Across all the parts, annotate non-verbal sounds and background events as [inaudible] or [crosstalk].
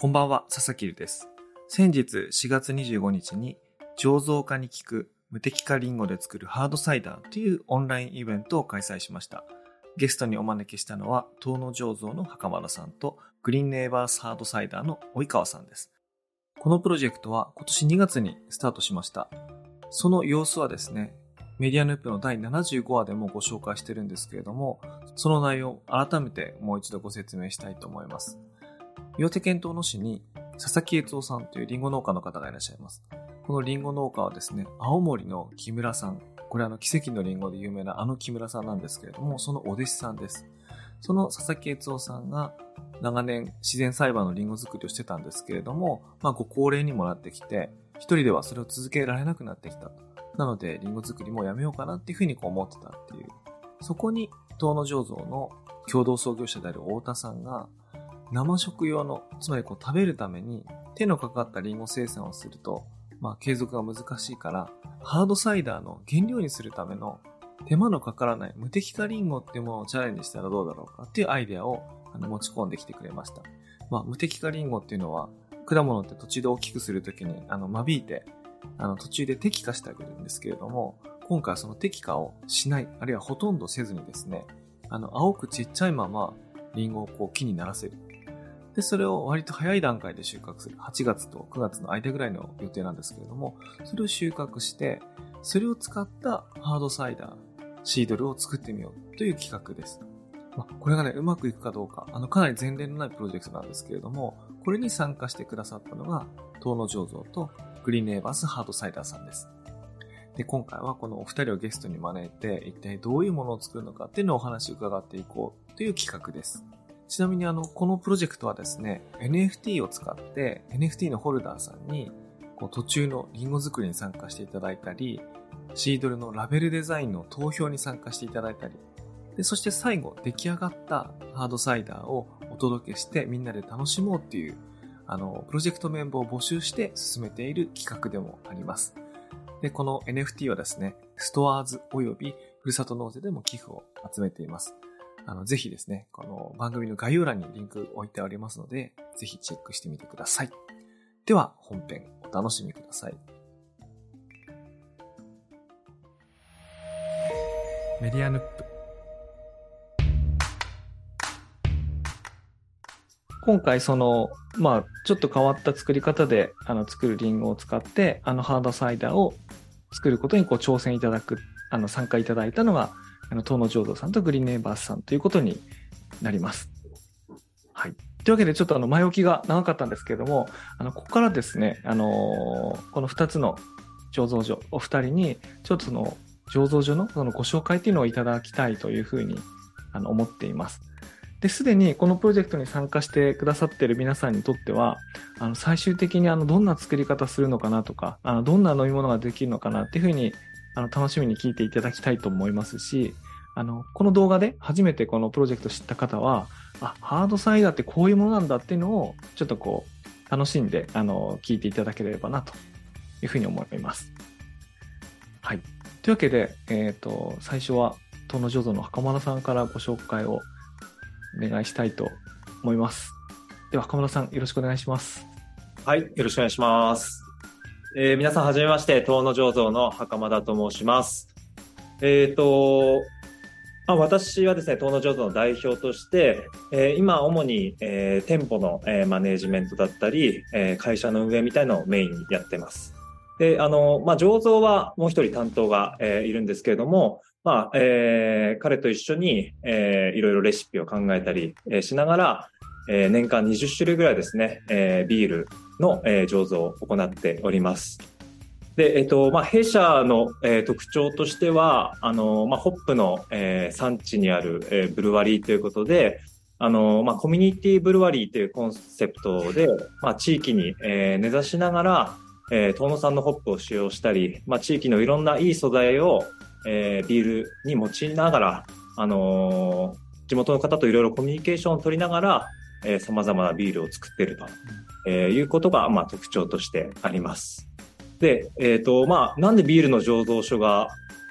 こんばんは、佐々木るです。先日4月25日に醸造家に聞く無敵化リンゴで作るハードサイダーというオンラインイベントを開催しました。ゲストにお招きしたのは、東野醸造の袴田さんと、グリーンネイバースハードサイダーの及川さんです。このプロジェクトは今年2月にスタートしました。その様子はですね、メディアヌープの第75話でもご紹介してるんですけれども、その内容を改めてもう一度ご説明したいと思います。岩手県東野市に佐々木悦夫さんというリンゴ農家の方がいらっしゃいます。このリンゴ農家はですね、青森の木村さん。これあの奇跡のリンゴで有名なあの木村さんなんですけれども、そのお弟子さんです。その佐々木悦夫さんが長年自然栽培のリンゴ作りをしてたんですけれども、まあご高齢にもなってきて、一人ではそれを続けられなくなってきた。なので、リンゴ作りもやめようかなっていうふうにこう思ってたっていう。そこに、東野醸造の共同創業者である太田さんが、生食用の、つまりこう食べるために手のかかったリンゴ生産をすると、まあ継続が難しいから、ハードサイダーの原料にするための手間のかからない無敵化リンゴっていうものをチャレンジしたらどうだろうかっていうアイデアをあの持ち込んできてくれました。まあ無敵化リンゴっていうのは果物って途中で大きくするときにあの間引いてあの途中で適化してあげるんですけれども、今回はその適化をしない、あるいはほとんどせずにですね、あの青くちっちゃいままリンゴをこう木にならせる。で、それを割と早い段階で収穫する。8月と9月の間ぐらいの予定なんですけれども、それを収穫して、それを使ったハードサイダー、シードルを作ってみようという企画です。まあ、これがね、うまくいくかどうか、あの、かなり前例のないプロジェクトなんですけれども、これに参加してくださったのが、東野醸造とグリーンネイバースハードサイダーさんです。で、今回はこのお二人をゲストに招いて、一体どういうものを作るのかっていうのをお話を伺っていこうという企画です。ちなみにあの、このプロジェクトはですね、NFT を使って NFT のホルダーさんに、こう途中のリンゴ作りに参加していただいたり、シードルのラベルデザインの投票に参加していただいたり、でそして最後出来上がったハードサイダーをお届けしてみんなで楽しもうっていう、あの、プロジェクトメンバーを募集して進めている企画でもあります。で、この NFT はですね、ストアーズ及びふるさと納税でも寄付を集めています。あの、ぜひですね、この番組の概要欄にリンク置いてありますので、ぜひチェックしてみてください。では、本編お楽しみください。メディアヌップ今回その、まあ、ちょっと変わった作り方であの作るリンゴを使ってあのハードサイダーを作ることにこう挑戦いただくあの参加いただいたのがあの、東野浄土さんとグリーンネイバースさんということになります。はい。というわけで、ちょっとあの、前置きが長かったんですけれども、あの、ここからですね、あのー、この2つの醸造所、お二人に、ちょっとその、醸造所のそのご紹介というのをいただきたいというふうにあの思っています。で、すでにこのプロジェクトに参加してくださっている皆さんにとっては、あの、最終的にあの、どんな作り方するのかなとか、あの、どんな飲み物ができるのかなっていうふうにあの、楽しみに聞いていただきたいと思いますし、あの、この動画で初めてこのプロジェクト知った方は、あ、ハードサイダーってこういうものなんだっていうのを、ちょっとこう、楽しんで、あの、聞いていただければな、というふうに思います。はい。というわけで、えっ、ー、と、最初は、東野醸造の袴田さんからご紹介をお願いしたいと思います。では、袴田さん、よろしくお願いします。はい、よろしくお願いします。えー、皆さんはじめまして、東野醸造の袴田と申します。えっ、ー、と、まあ、私はですね、東野醸造の代表として、えー、今主に、えー、店舗の、えー、マネージメントだったり、えー、会社の運営みたいのをメインにやってます。で、あの、まあ、醸造はもう一人担当が、えー、いるんですけれども、まあ、えー、彼と一緒に、えー、いろいろレシピを考えたり、えー、しながら、えー、年間20種類ぐらいですね、えー、ビールの、えー、醸造を行っております。で、えっ、と、まあ、弊社の、えー、特徴としては、あの、まあ、ホップの、えー、産地にある、えー、ブルワリーということで、あの、まあ、コミュニティブルワリーというコンセプトで、まあ、地域に、えー、根ざしながら、えー、遠野産のホップを使用したり、まあ、地域のいろんないい素材を、えー、ビールに用いながら、あのー、地元の方といろいろコミュニケーションを取りながら、えー、様々なビールを作っていると、えー、いうことが、まあ、特徴としてあります。で、えっ、ー、と、まあ、なんでビールの醸造所が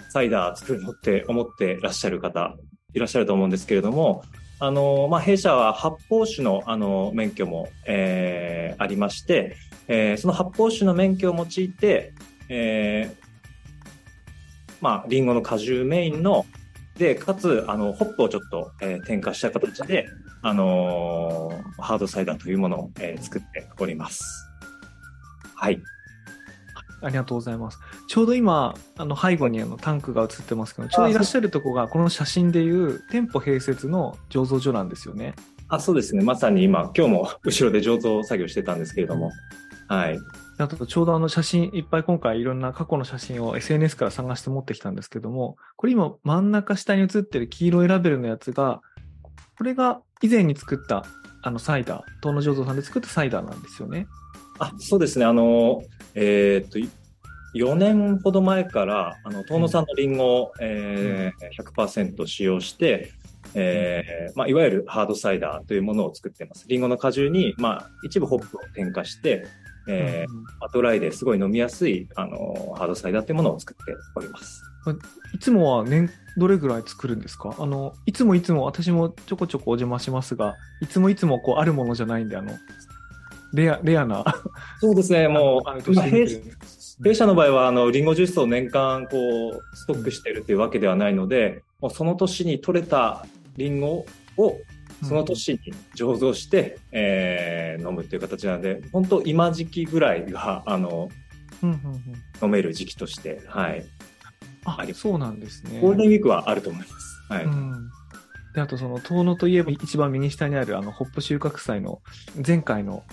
サイダー作るのって思ってらっしゃる方いらっしゃると思うんですけれども、あの、まあ、弊社は発泡酒の、あの、免許も、えー、ありまして、えー、その発泡酒の免許を用いて、えー、まあ、リンゴの果汁メインの、で、かつ、あの、ホップをちょっと、えー、添加した形で、あのー、ハードサイダーというものを、えー、作っております。はい。ありがとうございます。ちょうど今、あの背後にあのタンクが映ってますけど、ちょうどいらっしゃるとこが、この写真でいう店舗併設の醸造所なんですよね。あ、そうですね。まさに今、今日も後ろで醸造作業してたんですけれども。はい。あと、ちょうどあの写真、いっぱい今回いろんな過去の写真を SNS から探して持ってきたんですけども、これ今真ん中下に写ってる黄色いラベルのやつが、これが以前に作ったあのサイダー、東野醸造さんで作ったサイダーなんですよね。あ、そうですね。あの、えー、っと、4年ほど前から、あの、遠野産のリンゴを、えー、100%使用して、えー、まあ、いわゆるハードサイダーというものを作っています。リンゴの果汁に、まあ、一部ホップを添加して、えー、ドライですごい飲みやすい、あの、ハードサイダーというものを作っております。いつもは年、どれぐらい作るんですか？あの、いつもいつも私もちょこちょこお邪魔しますが、いつもいつもこうあるものじゃないんで、あの、レア、レアな。そうですね、[laughs] もう、弊社の場合は、あの、リンゴジュースを年間、こう、ストックしているというわけではないので、もうその年に取れたリンゴを、その年に醸造して、うん、えー、飲むっていう形なので、本当今時期ぐらいが、あの、うんうんうん、飲める時期として、はい。あ、あそうなんですね。ゴールデンウィークはあると思います。はい。うんで、あとその、遠野といえば一番右下にあるあの、ホップ収穫祭の前回の、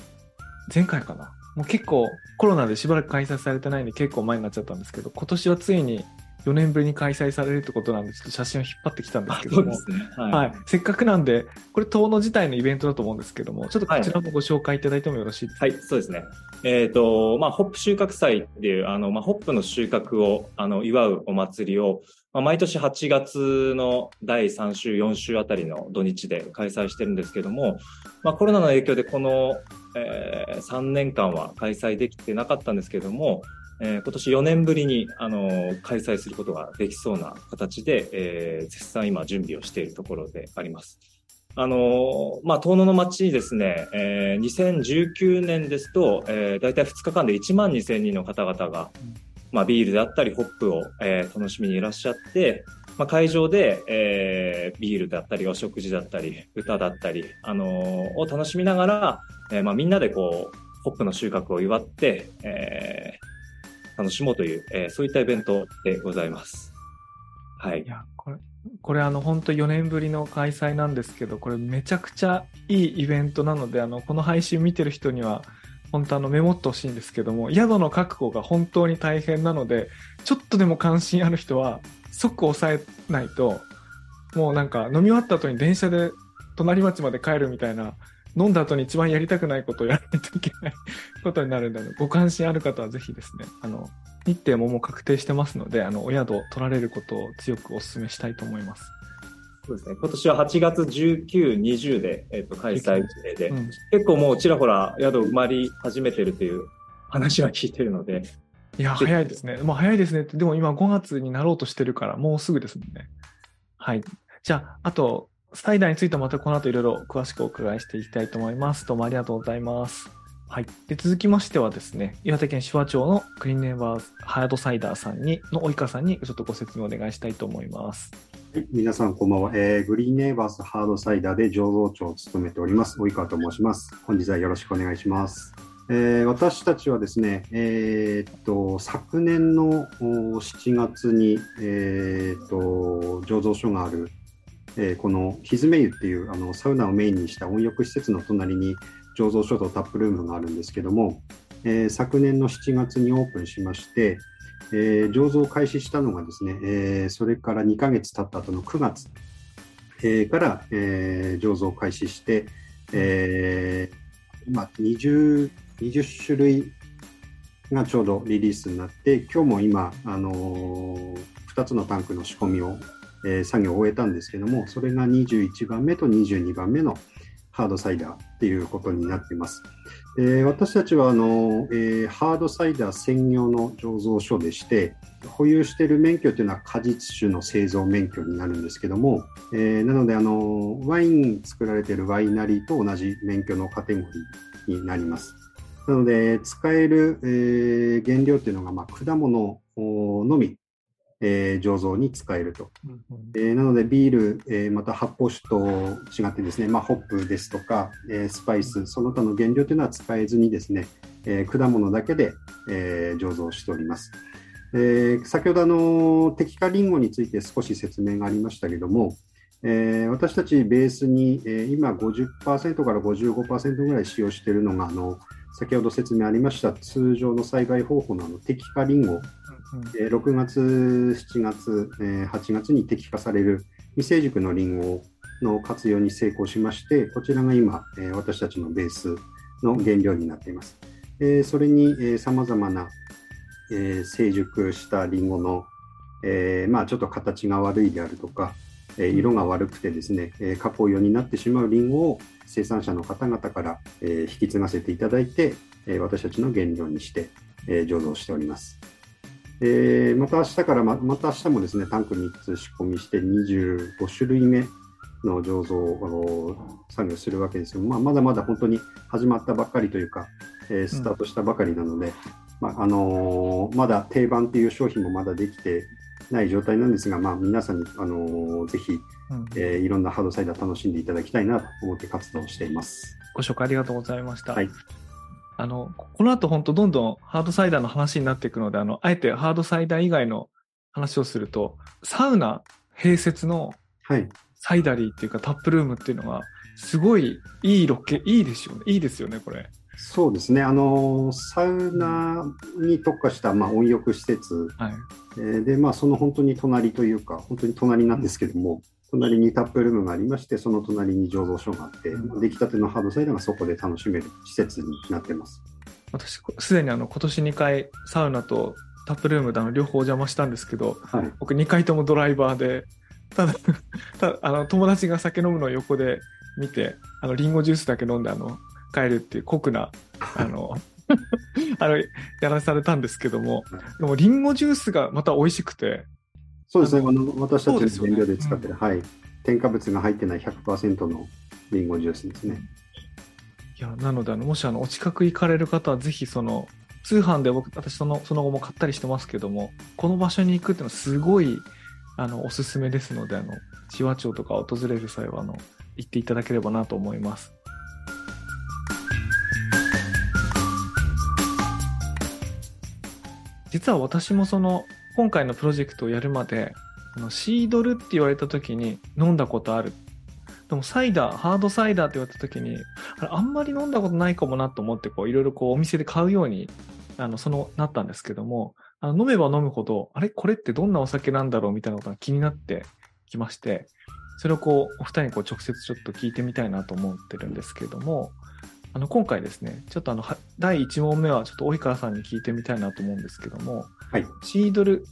前回かな？もう結構コロナでしばらく開催されてないんで結構前になっちゃったんですけど、今年はついに4年ぶりに開催されるってことなんで、ちょっと写真を引っ張ってきたんですけども、ね。はい、はい、せっかくなんで、これ、遠野自体のイベントだと思うんですけども、ちょっとこちらもご紹介いただいてもよろしいですか、はい、はい、そうですね。えっ、ー、と、まあ、ホップ収穫祭っていう、あの、まあ、ホップの収穫を、あの、祝うお祭りを、まあ、毎年8月の第3週、4週あたりの土日で開催してるんですけども、まあ、コロナの影響でこの、えー、3年間は開催できてなかったんですけども、えー、今年4年ぶりに、あのー、開催することができそうな形で、えー、絶賛今準備をしているところであります。あの、まあ、遠野の町にですね、えー、2019年ですと、えー、大体2日間で1万2000人の方々が、まあ、ビールであったりホップを、えー、楽しみにいらっしゃって、まあ、会場で、えー、ビールだったりお食事だったり歌だったり、あのー、を楽しみながら、えーまあ、みんなでこうホップの収穫を祝って、えー、楽しもうという、えー、そういったイベントでございます。はい。いやこれこれあの本当4年ぶりの開催なんですけどこれめちゃくちゃいいイベントなのであのこの配信見てる人には本当あのメモってほしいんですけども宿の確保が本当に大変なのでちょっとでも関心ある人は即抑えないともうなんか飲み終わった後に電車で隣町まで帰るみたいな飲んだ後に一番やりたくないことをやらないといけないことになるんで、ご関心ある方はぜひですね、あの、日程ももう確定してますので、あの、お宿を取られることを強くお勧めしたいと思います。そうですね。今年は8月19、20で、えっ、ー、と、開催予定で、うん、結構もうちらほら宿埋まり始めてるという話は聞いてるので。いや、早いですね。もう早いですねって、でも今5月になろうとしてるから、もうすぐですもんね。はい。じゃあ、あと、サイダーについてまたこの後いろいろ詳しくお伺いしていきたいと思います。どうもありがとうございます。はい。で、続きましてはですね、岩手県手話町のクリーンネーバーハードサイダーさんに、の及川さんにちょっとご説明お願いしたいと思います。はい、皆さんこんばんは、えー。グリーンネーバースハードサイダーで醸造長を務めております、及川と申します。本日はよろしくお願いします。えー、私たちはですね、えー、っと昨年の7月に、えー、っと醸造所があるえー、このひずめ湯っていうあのサウナをメインにした温浴施設の隣に醸造所とタップルームがあるんですけども、えー、昨年の7月にオープンしまして、えー、醸造開始したのがですね、え、それから2ヶ月経った後の9月、え、から、え、醸造開始して、えーまあ、20, 20種類がちょうどリリースになって今日も今、あのー、2つのタンクの仕込みをえー、作業を終えたんですけども、それが21番目と22番目のハードサイダーっていうことになっています。えー、私たちはあの、えー、ハードサイダー専業の醸造所でして、保有している免許というのは果実酒の製造免許になるんですけども、えー、なのであのワイン作られているワイナリーと同じ免許のカテゴリーになります。なので使える、えー、原料というのが、まあ、果物のみえー、醸造に使えると。うんうん、えー、なので、ビール、えー、また発泡酒と違ってですね、まあ、ホップですとか、えスパイス、その他の原料というのは使えずにですね、え果物だけで、え醸造しております。え先ほどあの、適化リンゴについて少し説明がありましたけども、え私たちベースに、え今50%から55%ぐらい使用しているのがあの先ほど説明ありました通常の栽培方法のあの適化リンゴえ6月、7月、え8月に適化される未成熟のリンゴの活用に成功しまして、こちらが今、え私たちのベースの原料になっています。えそれにさまざまな、え成熟したリンゴの、えまあ、ちょっと形が悪いであるとか、え色が悪くてですね、え加工用になってしまうリンゴを生産者の方々から、え引き継がせていただいて、え私たちの原料にして、え醸造しております。えー、また明日からま、また明日もですね、タンク3つ仕込みして25種類目の醸造を作業するわけですけど、まあ、まだまだ本当に始まったばっかりというか、えー、スタートしたばかりなので、うん、まああのー、まだ定番という商品もまだできてない状態なんですが、まあ、皆さんに、あのー、ぜひ、うん、えー、いろんなハードサイダー楽しんでいただきたいなと思って活動しています。ご紹介ありがとうございました。はいあの、この後本当どんどんハードサイダーの話になっていくので、あの、あえてハードサイダー以外の話をすると、サウナ併設のサイダリーっていうかタップルームっていうのは、すごいいいロケ、いいですよね。いいですよね、これ。そうですね。あの、サウナに特化した、まあ、温浴施設、はいえー、で、まあ、その本当に隣というか、本当に隣なんですけども、隣にタップルームがありまして、その隣に醸造所があって、うん、出来たてのハードサイダーがそこで楽しめる施設になってます。私、すでにあの今年2回サウナとタップルームであの両方お邪魔したんですけど、はい、僕2回ともドライバーで、ただ、たあの友達が酒飲むのを横で見て、あのリンゴジュースだけ飲んであの帰るっていう酷な、あの、[laughs] あの、やらされたんですけども、でもリンゴジュースがまた美味しくて、そうですね、あの私たちの原料で使ってる、ねうん、はい、添加物が入ってない100%のリンゴジュースですね。いやなのであの、もしあのお近く行かれる方は、ぜひその通販で僕、私そのその後も買ったりしてますけども、この場所に行くっていうのはすごいあのおすすめですので、あの千和町とか訪れる際はあの行っていただければなと思います。実は私もその今回のプロジェクトをやるまで、あのシードルって言われた時に飲んだことある。でもサイダー、ハードサイダーって言われた時に、あんまり飲んだことないかもなと思って、いろいろお店で買うように、あの、その、なったんですけども、あの飲めば飲むほど、あれ？これってどんなお酒なんだろうみたいなことが気になってきまして、それをこう、お二人にこう直接ちょっと聞いてみたいなと思ってるんですけども、あの、今回ですね、ちょっとあの、第1問目はちょっと及川さんに聞いてみたいなと思うんですけども、はい、シードル、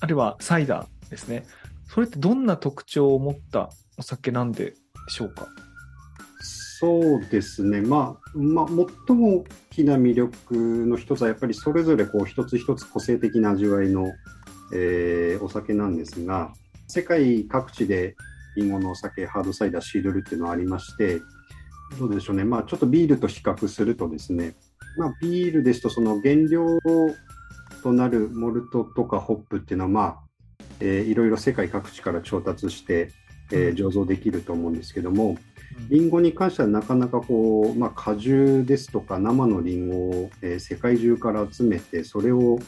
あるいはサイダーですね。それってどんな特徴を持ったお酒なんでしょうか？そうですね、まあ、まあ、最も大きな魅力の一つは、やっぱりそれぞれこう一つ一つ個性的な味わいの、えー、お酒なんですが、世界各地でリンゴのお酒、ハードサイダー、シードルっていうのはありまして、どうでしょうね、まあ、ちょっとビールと比較するとですね、まあ、ビールですと、その原料となるモルトとかホップっていうのは、まあえー、いろいろ世界各地から調達して、えー、醸造できると思うんですけども、りん。ごに関してはなかなかこう、まあ、果汁ですとか生のりんごを、えー、世界中から集めてそれを、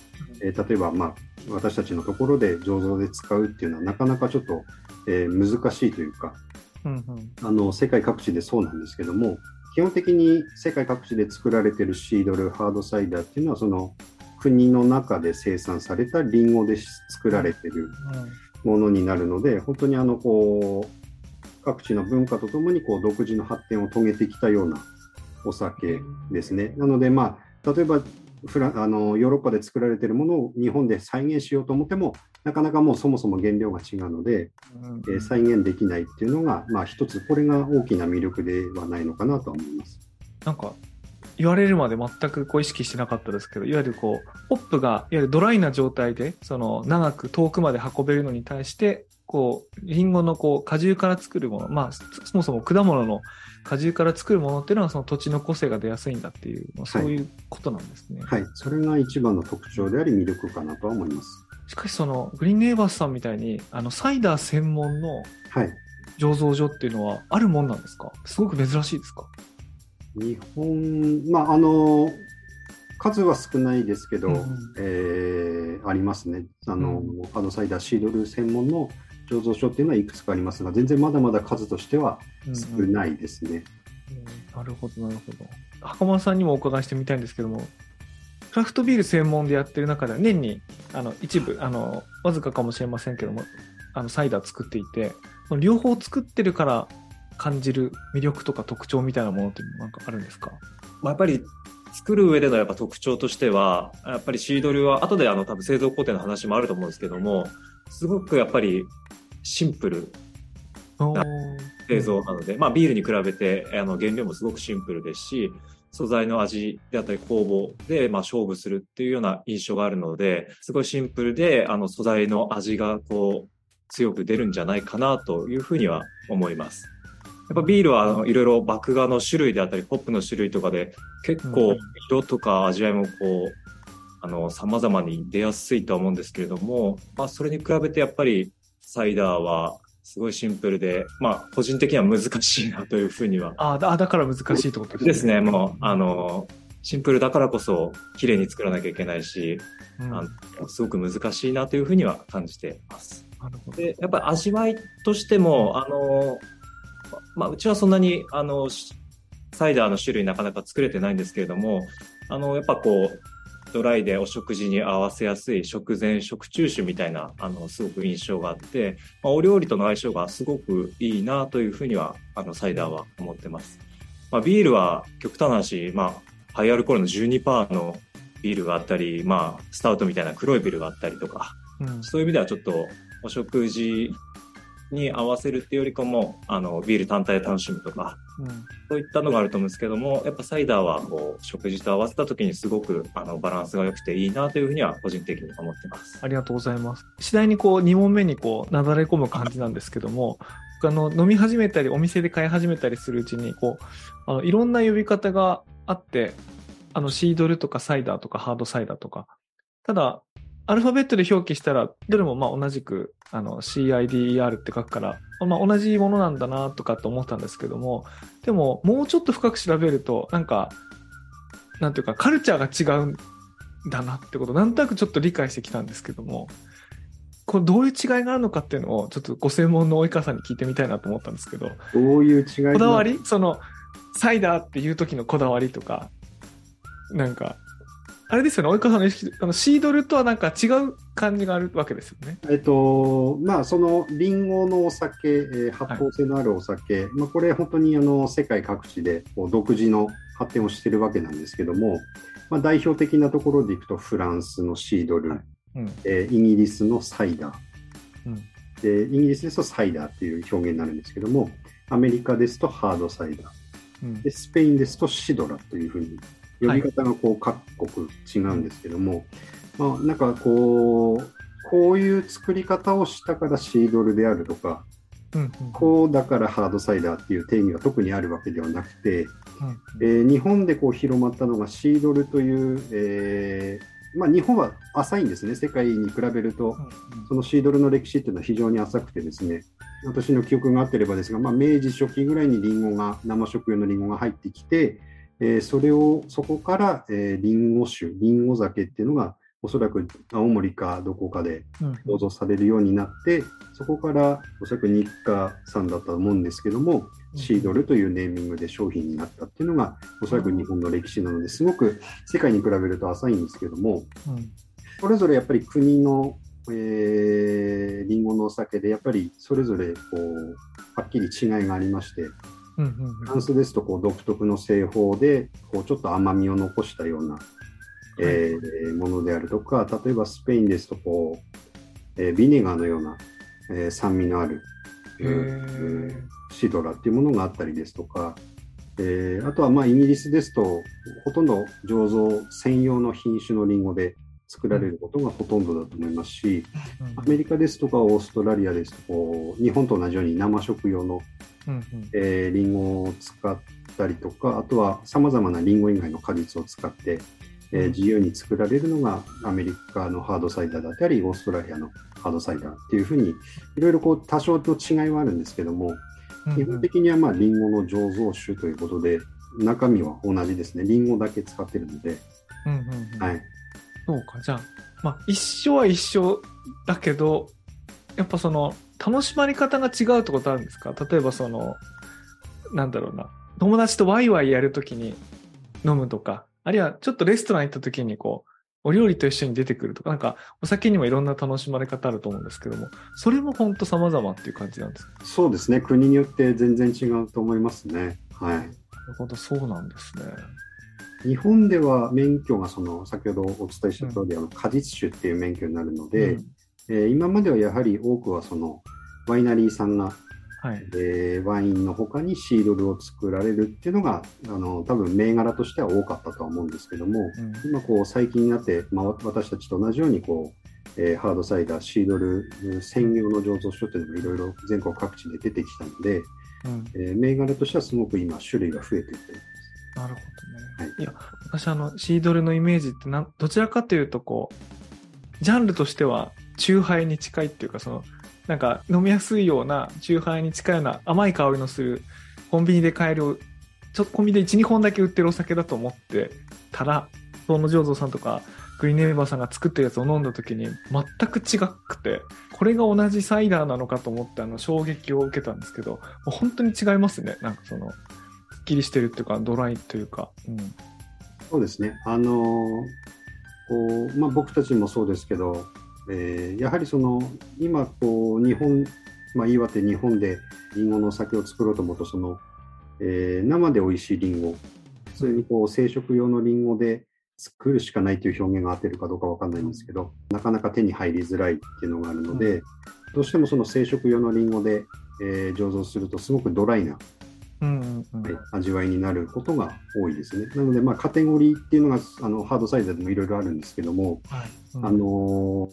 えー、例えば、まあ、私たちのところで醸造で使うっていうのはなかなかちょっと、えー、難しいというか、うんうん、あの世界各地でそうなんですけども基本的に世界各地で作られてるシードルハードサイダーっていうのはその国の中で生産されたりんごで作られてるものになるので、本当にあのこう各地の文化とともにこう独自の発展を遂げてきたようなお酒ですね。なので、まあ、例えばフラあのヨーロッパで作られているものを日本で再現しようと思ってもなかなかもうそもそも原料が違うので、うんえー再現できないっていうのが、まあ、一つ、これが大きな魅力ではないのかなとは思います。なんか、言われるまで全くこう意識してなかったですけど、いわゆるこう、ホップが、いわゆるドライな状態で、その、長く遠くまで運べるのに対して、こう、リンゴのこう、果汁から作るもの、まあ、そそもそも果物の果汁から作るものっていうのは、その土地の個性が出やすいんだっていう、まあそういうことなんですね。はい、それが一番の特徴であり魅力かなとは思います。しかし、その、グリーンネイバースさんみたいに、あの、サイダー専門のはい。醸造所っていうのはあるもんなんですか？すごく珍しいですか？日本、まあ、あの、数は少ないですけど、うんうんえーありますね。あの、うんハードサイダーシードル専門の醸造所っていうのはいくつかありますが、全然まだまだ数としては少ないですね。うんなるほど、なるほど。袴田さんにもお伺いしてみたいんですけども、クラフトビール専門でやってる中では年にあの一部、あの、わずかかもしれませんけども、あの、サイダー作っていて、両方作ってるから感じる魅力とか特徴みたいなものってなんかあるんですか？まあ、やっぱり作る上でのやっぱ特徴としては、やっぱりシードルは、後であの多分製造工程の話もあると思うんですけども、すごくやっぱりシンプルおー。製造なので、まあビールに比べてあの原料もすごくシンプルですし、素材の味であったり工房でまあ勝負するっていうような印象があるので、すごいシンプルであの素材の味がこう強く出るんじゃないかなというふうには思います。やっぱビールはいろいろ麦芽の種類であったり、ホップの種類とかで結うん構色とか味わいもこう、あの、様々に出やすいとは思うんですけれども、まあそれに比べてやっぱりサイダーはすごいシンプルで、まあ個人的には難しいなというふうには。あーだだから難しいってことですね。ですね、もう、あの、シンプルだからこそ綺麗に作らなきゃいけないし、うん、あのすごく難しいなというふうには感じてます。なるほど。で、やっぱり味わいとしても、あの、まあ、うちはそんなに、あの、しサイダーの種類なかなか作れてないんですけれども、あの、やっぱこう、ドライでお食事に合わせやすい食前食中酒みたいな、あの、すごく印象があって、まあ、お料理との相性がすごくいいなというふうには、あの、サイダーは思ってます。まあ、ビールは極端な話、まあ、ハイアルコールの12%のビールがあったり、まあ、スタウトみたいな黒いビールがあったりとか、うんそういう意味ではちょっとお食事に合わせるっていうよりかも、あの、ビール単体で楽しむとか、うんそういったのがあると思うんですけども、やっぱサイダーはこう、食事と合わせた時にすごくあのバランスが良くていいなというふうには個人的に思ってます。ありがとうございます。次第にこう2問目にこうなだれ込む感じなんですけども、僕あの飲み始めたりお店で買い始めたりするうちにこうあのいろんな呼び方があって、あのシードルとかサイダーとかハードサイダーとか、ただアルファベットで表記したらどれもまあ同じくあの CIDER って書くから、まあ、同じものなんだなとかって思ったんですけども、でももうちょっと深く調べるとなんかなんていうかカルチャーが違うんだなってことなんとなくちょっと理解してきたんですけどもこれどういう違いがあるのかっていうのをちょっとご専門の及川さんに聞いてみたいなと思ったんですけどどういう違いがこだわり？そのサイダーっていう時のこだわりとかなんかあれですよね。及川さんの意識あのシードルとはなんか違う感じがあるわけですよね。えっと、まあ、そのリンゴのお酒、えー発泡性のあるお酒、まあ、これ本当にあの世界各地でこう独自の発展をしているわけなんですけども、まあ、代表的なところでいくとフランスのシードル、はい。うん。えーイギリスのサイダー、うん。でイギリスですとサイダーっていう表現になるんですけどもアメリカですとハードサイダー。うん。でスペインですとシドラというふうに呼び方がこう各国違うんですけども、まあ、なんかこうこういう作り方をしたからシードルであるとかうんうん。こうだからハードサイダーっていう定義が特にあるわけではなくて、うんえー日本でこう広まったのがシードルという、えーまあ、日本は浅いんですね。世界に比べるとそのシードルの歴史っていうのは非常に浅くてですね、私の記憶が合ってればですが、まあ、明治初期ぐらいにリンゴが、生食用のリンゴが入ってきて、えーそれを、そこから、えーリンゴ酒、リンゴ酒っていうのが、おそらく青森かどこかでうん。醸造されるようになって、そこからおそらく日課さんだったと思うんですけども、シードルというネーミングで商品になったっていうのが、おそらく日本の歴史なのですごく世界に比べると浅いんですけども、うん。それぞれやっぱり国の、えー、リンゴのお酒でやっぱりそれぞれこうはっきり違いがありましてうんうんフランスですとこう独特の製法でこうちょっと甘みを残したような、えーものであるとか例えばスペインですとこうえービネガーのような、えー酸味のある、へー。シドラっていうものがあったりですとか、えーあとはまあイギリスですとほとんど醸造専用の品種のリンゴで作られることがほとんどだと思いますし、アメリカですとかオーストラリアですとこう日本と同じように生食用の、うんうん。えーリンゴを使ったりとかあとはさまざまなリンゴ以外の果実を使って、えー自由に作られるのがアメリカのハードサイダーだったりオーストラリアのハードサイダーっていうふうにいろいろこう多少と違いはあるんですけども、うん基本的にはまあリンゴの醸造種ということで中身は同じですね。リンゴだけ使ってるので、うんうんうん。はい、そうか、じゃあ、まあ、一緒は一緒だけど、やっぱその、楽しまれ方が違うってことあるんですか？例えばその、なんだろうな、友達とワイワイやるときに飲むとか、あるいはちょっとレストラン行ったときにこう、お料理と一緒に出てくるとか、なんかお酒にもいろんな楽しまれ方あると思うんですけども、それも本当様々っていう感じなんですか？そうですね。国によって全然違うと思いますね。はい。なるほど、そうなんですね。日本では免許がその先ほどお伝えした通り、あの果実酒っていう免許になるので、うんえー今まではやはり多くはそのワイナリーさんが、はい。えーワインの他にシードルを作られるっていうのがあの多分銘柄としては多かったとは思うんですけどもうん今こう最近になって、まあ、私たちと同じようにこう、えーハードサイダーシードル専用の醸造所っていうのもいろいろ全国各地で出てきたので、うんえー銘柄としてはすごく今種類が増えていってなるほどね。はいい、や、私あの、シードルのイメージってなん、どちらかというと、こう、ジャンルとしては、チューハイに近いっていうか、その、なんか飲みやすいような、チューハイに近いような甘い香りのする、コンビニで買える、ちょっとコンビニで1、2本だけ売ってるお酒だと思ってたら、東野醸造さんとか、グリーンネイバーさんが作ってるやつを飲んだ時に全く違くて、これが同じサイダーなのかと思ってあの衝撃を受けたんですけど、もう本当に違いますね。なんかその、すっきりしてるっていうか、ドライというか。うん。そうですね。あのーこうまあ、僕たちもそうですけど、えーやはりその今こう日本、まあ、岩手日本でリンゴのお酒を作ろうと思うとその、えー生で美味しいリンゴ普通にこう生食用のリンゴで作るしかないという表現が合ってるかどうかわかんないんですけどなかなか手に入りづらいっていうのがあるので、どうしてもその生食用のリンゴで、えー醸造するとすごくドライなうんうんうん。はい味わいになることが多いですね。なので、まあ、カテゴリーっていうのがあのハードサイダーでもいろいろあるんですけども、はい。うんあのー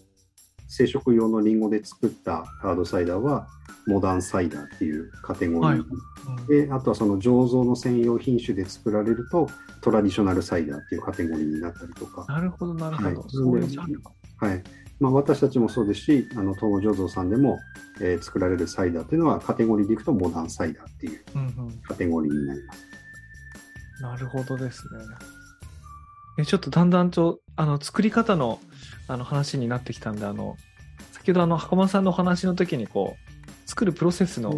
生食用のリンゴで作ったハードサイダーはモダンサイダーっていうカテゴリー、はいうんであとはその醸造の専用品種で作られるとトラディショナルサイダーっていうカテゴリーになったりとか、なるほど、なるほど。はいそういうジャンルか。はいまあ、私たちもそうですしあの東野醸造さんでも、えー作られるサイダーっていうのはカテゴリーでいくとモダンサイダーっていううんうん。カテゴリーになります。なるほどですね。えちょっとだんだんと、あの、作り方の、あの、話になってきたんで、あの、先ほどあの、袴さんのお話の時に、こう、作るプロセスの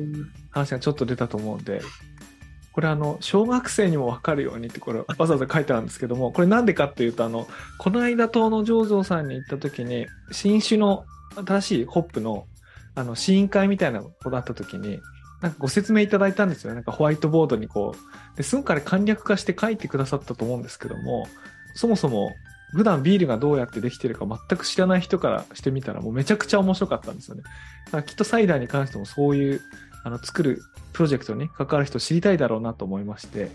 話がちょっと出たと思うんで、これあの、小学生にもわかるようにって、これわざわざ書いてあるんですけども、これなんでかっていうと、あの、この間、東野醸造さんに行った時に、新種の新しいホップの、あの、試飲会みたいなことあった時に、なんかご説明いただいたんですよね。なんかホワイトボードにこう、で、すぐから簡略化して書いてくださったと思うんですけども、そもそも普段ビールがどうやってできてるか全く知らない人からしてみたらもうめちゃくちゃ面白かったんですよね。だからきっとサイダーに関してもそういう、あの、作るプロジェクトに関わる人知りたいだろうなと思いまして、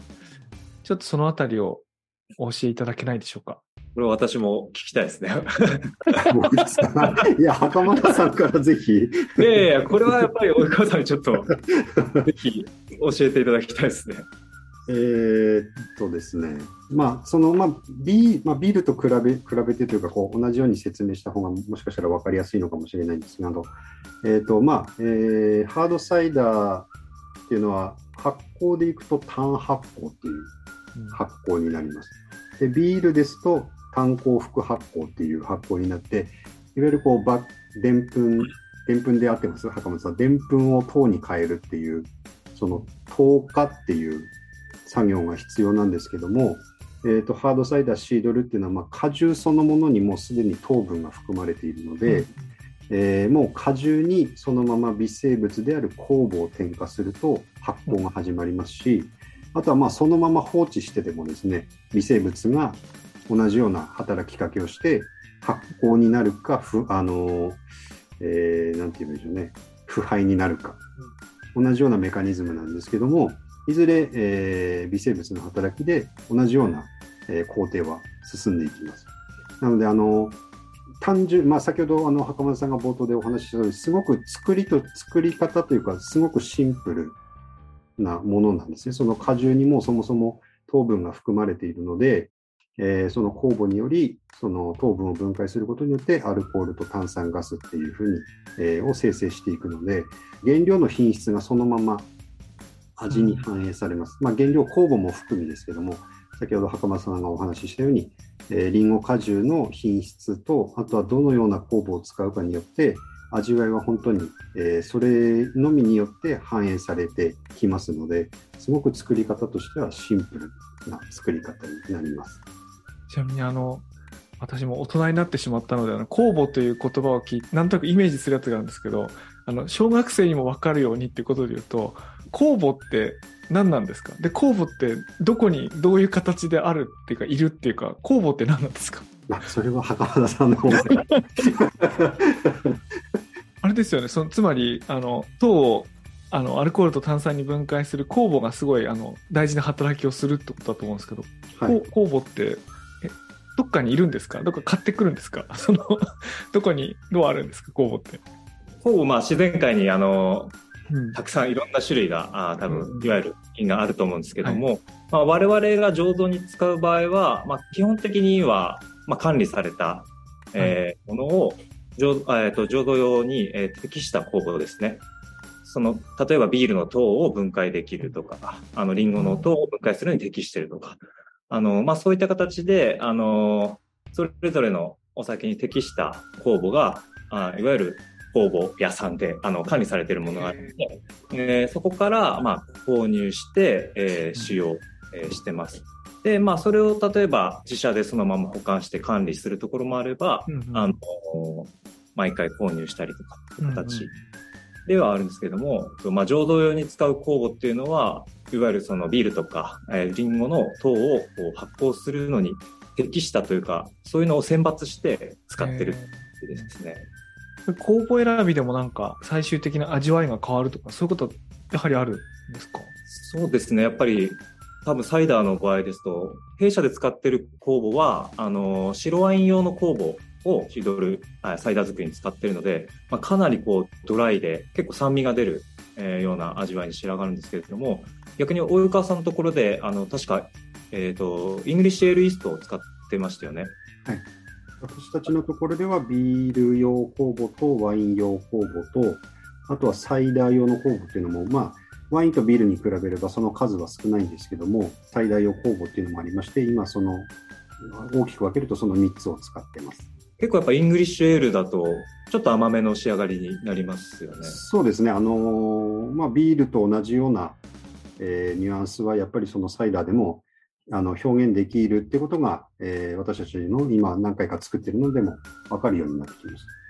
ちょっとそのあたりをお教えいただけないでしょうか？これ私も聞きたいですね。僕ですかいや、袴田さんからぜひ。いやいやいや、これはやっぱり及川さんにちょっと、ぜひ教えていただきたいですね。えーっとですね、まあ、その、まあ、ビーまあ、ビールと比べ、比べてというか、こう、同じように説明した方が、もしかしたら分かりやすいのかもしれないんですが、えーっと、まあ、えーハードサイダーっていうのは、発酵でいくと単発酵っていう発酵になります。で、ビールですと単酵副発酵っていう発酵になって、いわゆるこう、ばでんぷん、でんぷんであってます袴田さん。でんぷんを糖に変えるっていう、その糖化っていう作業が必要なんですけども、えー、とハードサイダーシードルっていうのは、まあ、果汁そのものにもうすでに糖分が含まれているので、えーもう果汁にそのまま微生物である酵母を添加すると発酵が始まりますし、あとはまあそのまま放置してでもですね微生物が同じような働きかけをして発酵になるかふあのー、えー、なんて言うんでしょうね、腐敗になるか、同じようなメカニズムなんですけども、いずれ、えー、微生物の働きで同じような、えー、工程は進んでいきます。なので、あの、単純、まあ、先ほどあの袴田さんが冒頭でお話ししたように、すごく作りと作り方というか、すごくシンプルなものなんですね。その果汁にもそもそも糖分が含まれているので、えー、その酵母によりその糖分を分解することによってアルコールと炭酸ガスっていうふうに、えー、を生成していくので原料の品質がそのまま味に反映されます。まあ、原料酵母も含みですけども先ほど袴さんがお話ししたように、えー、リンゴ果汁の品質とあとはどのような酵母を使うかによって味わいは本当に、えー、それのみによって反映されてきますのですごく作り方としてはシンプルな作り方になります。ちなみにあの私も大人になってしまったのであの酵母という言葉を聞いてなんとなくイメージするやつがあるんですけどあの小学生にも分かるようにっていうことで言うと酵母って何なんですか？で酵母ってどこにどういう形であるっていうかいるっていうか酵母って何なんですか？まあ、それは袴田さんの方で [laughs] あれですよね。そのつまりあの糖をあのアルコールと炭酸に分解する酵母がすごいあの大事な働きをするってことだと思うんですけど、はい、酵母ってえどっかにいるんですか？どっか買ってくるんですか？[laughs] そのどこにどうあるんですか？酵母って。酵母まあ自然界にあの、うん、たくさんいろんな種類があ多分、うん、いわゆる菌があると思うんですけども、はい、まあ、我々が醸造に使う場合は、まあ、基本的には、まあ、管理された、えー、はい、ものを醸,、えーと、醸造用に、えー、適した酵母ですね。その例えばビールの糖を分解できるとか、あのリンゴの糖を分解するのに適しているとか、あのまあ、そういった形であのそれぞれのお酒に適した酵母があいわゆる酵母屋さんであの管理されているものがあって、えー、そこから、まあ、購入して、えー、使用、えー、してます。で、まあ、それを例えば自社でそのまま保管して管理するところもあれば、うんうん、あの毎回購入したりとかっていう形。ではあるんですけども、うんうん、まあ、浄土用に使う酵母っていうのは、いわゆるそのビールとか、えー、リンゴの糖をこう発酵するのに適したというか、そういうのを選抜して使ってるですね。[laughs] 酵母選びでもなんか最終的な味わいが変わるとか、そういうことやはりあるんですか？そうですね。やっぱり多分サイダーの場合ですと、弊社で使ってる酵母は、あの、白ワイン用の酵母をシドルサイダー作りに使ってるので、まあ、かなりこうドライで結構酸味が出る、えー、ような味わいに仕上がるんですけれども逆に大川さんのところであの確か、えーと、イングリッシュエールイーストを使ってましたよね。はい私たちのところではビール用酵母とワイン用酵母とあとはサイダー用の酵母っていうのも、まあ、ワインとビールに比べればその数は少ないんですけどもサイダー用酵母っていうのもありまして今その大きく分けるとその3つを使ってます。結構やっぱイングリッシュエールだとちょっと甘めの仕上がりになりますよね。そうですね。あのー、まあビールと同じような、えー、ニュアンスはやっぱりそのサイダーでもあの表現できるってことが、えー、私たちの今何回か作ってるのでも分かるようになってきました。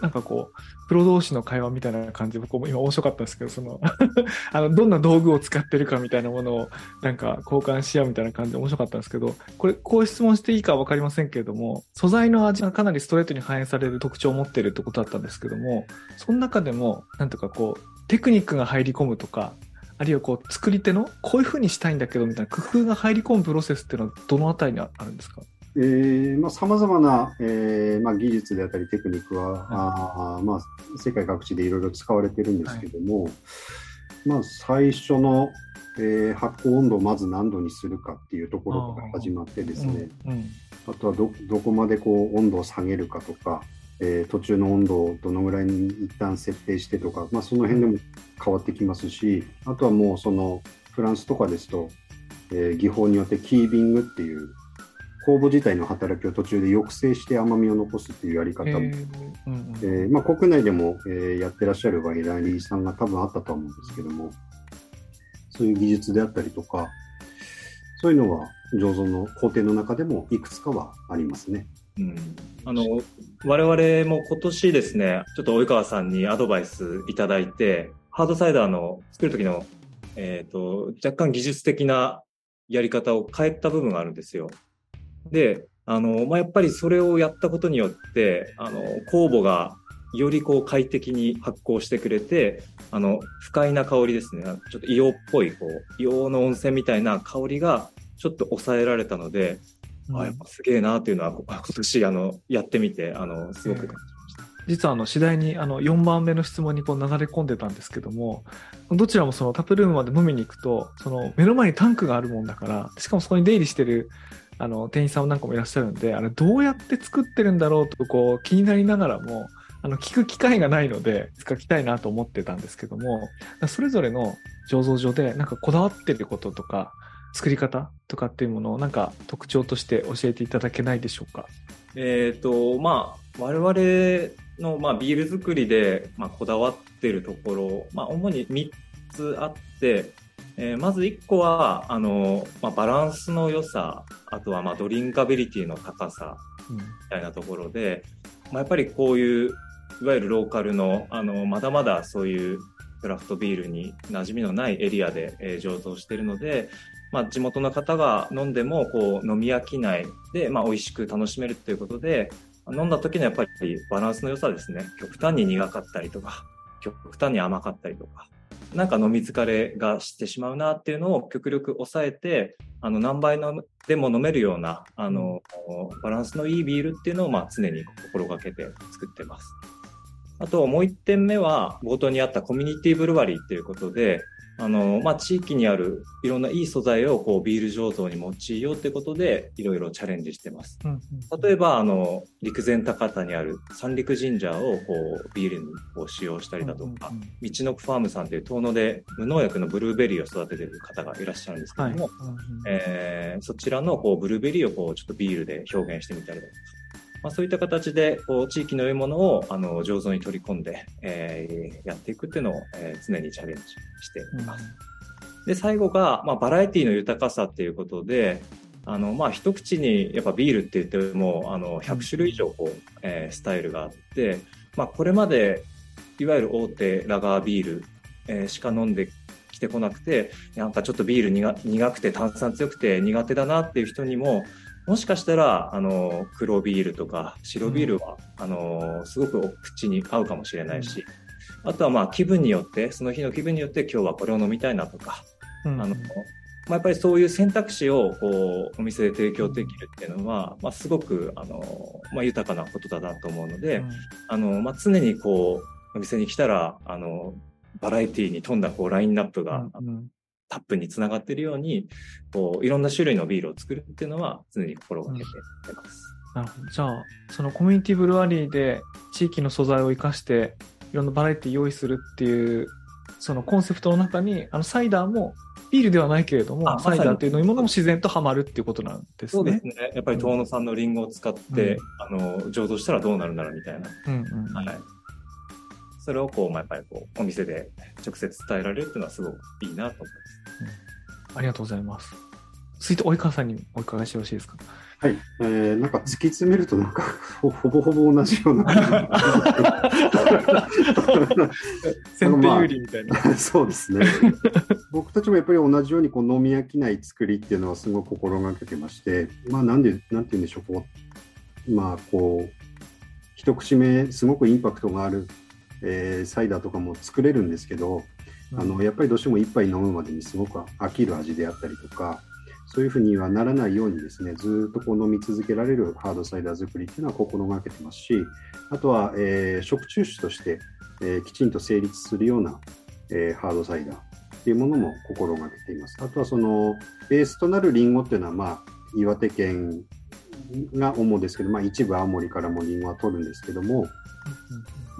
なんかこう、プロ同士の会話みたいな感じ、僕も今面白かったんですけど、その [laughs] あの、どんな道具を使ってるかみたいなものを、なんか交換し合うみたいな感じで面白かったんですけど、これ、こう質問していいかわかりませんけれども、素材の味がかなりストレートに反映される特徴を持ってるってことだったんですけども、その中でも、なんとかこう、テクニックが入り込むとか、あるいはこう、作り手の、こういうふうにしたいんだけど、みたいな工夫が入り込むプロセスっていうのは、どのあたりにあるんですか？えーまあ、様々な、えーまあ、技術であったりテクニックは、はい、あまあ、世界各地でいろいろ使われてるんですけども、はい、まあ、最初の、えー、発酵温度をまず何度にするかっていうところから始まってですね、あうん。うん、あとはどどこまでこう温度を下げるかとか、えー、途中の温度をどのぐらいに一旦設定してとか、まあ、その辺でも変わってきますしあとはもうそのフランスとかですと、えー、技法によってキービングっていう酵母自体の働きを途中で抑制して甘みを残すっていうやり方も、えーまあ、国内でも、えー、やってらっしゃるワイナリーさんが多分あったと思うんですけどもそういう技術であったりとかそういうのは醸造の工程の中でもいくつかはありますね。うん、あの我々も今年ですねちょっと及川さんにアドバイスいただいてハードサイダーの作る時の、えーと若干技術的なやり方を変えた部分があるんですよ。で、あの、まあ、やっぱりそれをやったことによって、あの、酵母が、よりこう快適に発酵してくれて、あの、不快な香りですね。ちょっと硫黄っぽい、こう、硫黄の温泉みたいな香りがちょっと抑えられたので、あやっぱすげえなっていうのは、今年、あの、やってみて、あの、すごく感じました。実はあの次第にあの4番目の質問にこう流れ込んでたんですけどもどちらもそのタップルームまで飲みに行くとその目の前にタンクがあるもんだからしかもそこに出入りしてるあの店員さんなんかもいらっしゃるんであれどうやって作ってるんだろうとこう気になりながらもあの聞く機会がないのでいつか聞きたいなと思ってたんですけどもそれぞれの醸造所でなんかこだわってることとか作り方とかっていうものをなんか特徴として教えていただけないでしょうか？えっ、と、まあ、我々の、まあ、ビール作りで、まあ、こだわってるところ、まあ、主に3つあって、えーまず1個は、あの、まあ、バランスの良さ、あとは、まあ、ドリンカビリティの高さ、うん。みたいなところで、まあ、やっぱりこういう、いわゆるローカルの、あの、まだまだそういうクラフトビールに馴染みのないエリアで、えー醸造しているので、まあ、地元の方が飲んでも、こう、飲み飽きないで、まあ、美味しく楽しめるということで、飲んだ時のやっぱりバランスの良さですね。極端に苦かったりとか、極端に甘かったりとか、なんか飲み疲れがしてしまうなっていうのを極力抑えて、あの、何杯のでも飲めるような、あの、バランスのいいビールっていうのを、まあ、常に心がけて作ってます。あと、もう一点目は、冒頭にあったコミュニティブルワリーっていうことで、あの、まあ、地域にあるいろんないい素材を、こう、ビール醸造に用いようってことで、いろいろチャレンジしてます。うん例えば、あの、陸前高田にある三陸ジンジャーを、こう、ビールにこう使用したりだとか、うんうんうん。道のくファームさんという遠野で無農薬のブルーベリーを育てている方がいらっしゃるんですけども、はい。えーそちらのこうブルーベリーをこうちょっとビールで表現してみたりだとか、まあ、そういった形でこう地域の良いものをあの醸造に取り込んで、えーやっていくっていうのを、えー常にチャレンジしています。で、最後が、まあ、バラエティの豊かさっていうことで、あの、まあ、一口にやっぱビールって言っても、あの、100種類以上こう、えースタイルがあって、まあ、これまで、いわゆる大手ラガービール、えーしか飲んできてこなくて、なんかちょっとビール苦苦くて炭酸強くて苦手だなっていう人にも、もしかしたら、あの、黒ビールとか白ビールは、あの、すごくお口に合うかもしれないし、あとはまあ気分によって、その日の気分によって今日はこれを飲みたいなとか、うん。あの、まあ、やっぱりそういう選択肢をこうお店で提供できるっていうのは、まあ、すごくあの、まあ、豊かなことだなと思うので、うん。あのまあ、常にこうお店に来たらあのバラエティに富んだこうラインナップが、うんうんタップにつながっているようにこういろんな種類のビールを作るっていうのは常に心がけています。なるほど。じゃあ、そのコミュニティブルワリーで地域の素材を生かして、いろんなバラエティ用意するっていう、そのコンセプトの中に、あの、サイダーも、ビールではないけれども、サイダーっていう飲み物も自然とハマるっていうことなんですね。そうですね。やっぱり遠野産のリンゴを使って、あの醸造したらどうなるんだろうみたいなうんうん。はい。それをこう、まあ、やっぱりこう、お店で直接伝えられるっていうのはすごくいいなと思います。ありがとうございます。続いて、及川さんにお伺いしてよろしいですか？はい、えー、なんか突き詰めるとなんかほほぼほぼ同じような先手有利みたいな。[laughs] そうですね。僕たちもやっぱり同じようにこう飲み飽きない作りっていうのはすごく心がけてまして、まあなんで、なんて言うんでしょう、こう、まあこう、一口目すごくインパクトがある、えーサイダーとかも作れるんですけど、あのやっぱりどうしても一杯飲むまでにすごく飽きる味であったりとか、そういうふうにはならないようにですね、ずっとこう飲み続けられるハードサイダー作りっていうのは心がけてますし、あとは、えー食中酒として、えーきちんと成立するような、えーハードサイダーっていうものも心がけています。あとはそのベースとなるリンゴっていうのは、まあ、岩手県が主ですけど、まあ、一部青森からもリンゴは取るんですけども、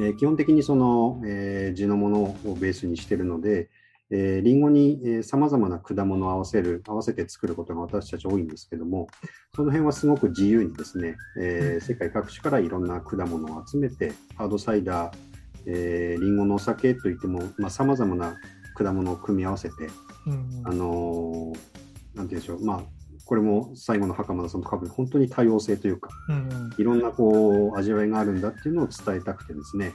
えー基本的にその、えー地のものをベースにしているので、えー、リンゴにさまざまな果物を合わせる、合わせて作ることが私たち多いんですけども、その辺はすごく自由にですね、えー世界各地からいろんな果物を集めて、ハードサイダー、えー、リンゴのお酒といっても、さまざ、まな果物を組み合わせて、うんうん。あのーなんて言うんでしょう、まあ、これも最後の袴田さんと多分本当に多様性というか、うんうん。いろんなこう味わいがあるんだっていうのを伝えたくてですね、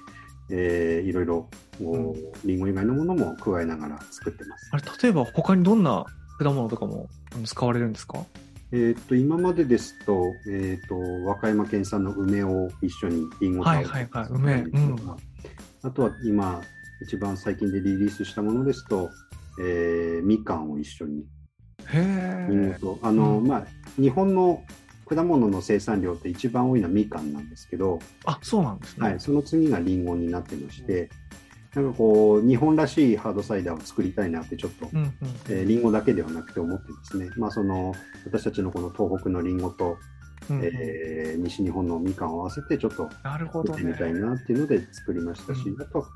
えーいろいろこうリンゴ以外のものも加えながら作ってます。あれ、例えば他にどんな果物とかも使われるんですか？えー、と今までですと,、えー、と和歌山県産の梅を一緒にりんごはいはいはい梅。うんあとは今一番最近でリリースしたものですと、えー、みかんを一緒にへ。とあの、うんまあ日本の果物の生産量って一番多いのはみかんなんですけど、あ、そうなんですね。はい、その次がりんごになってまして、なんかこう日本らしいハードサイダーを作りたいなってちょっとうんうん。えー、リンゴだけではなくて思ってですね、まあ、その私たちのこの東北のリンゴと、うんうんえー西日本のみかんを合わせてちょっとなるほどね作ってみ。たいなっていうので作りましたし、うんあとは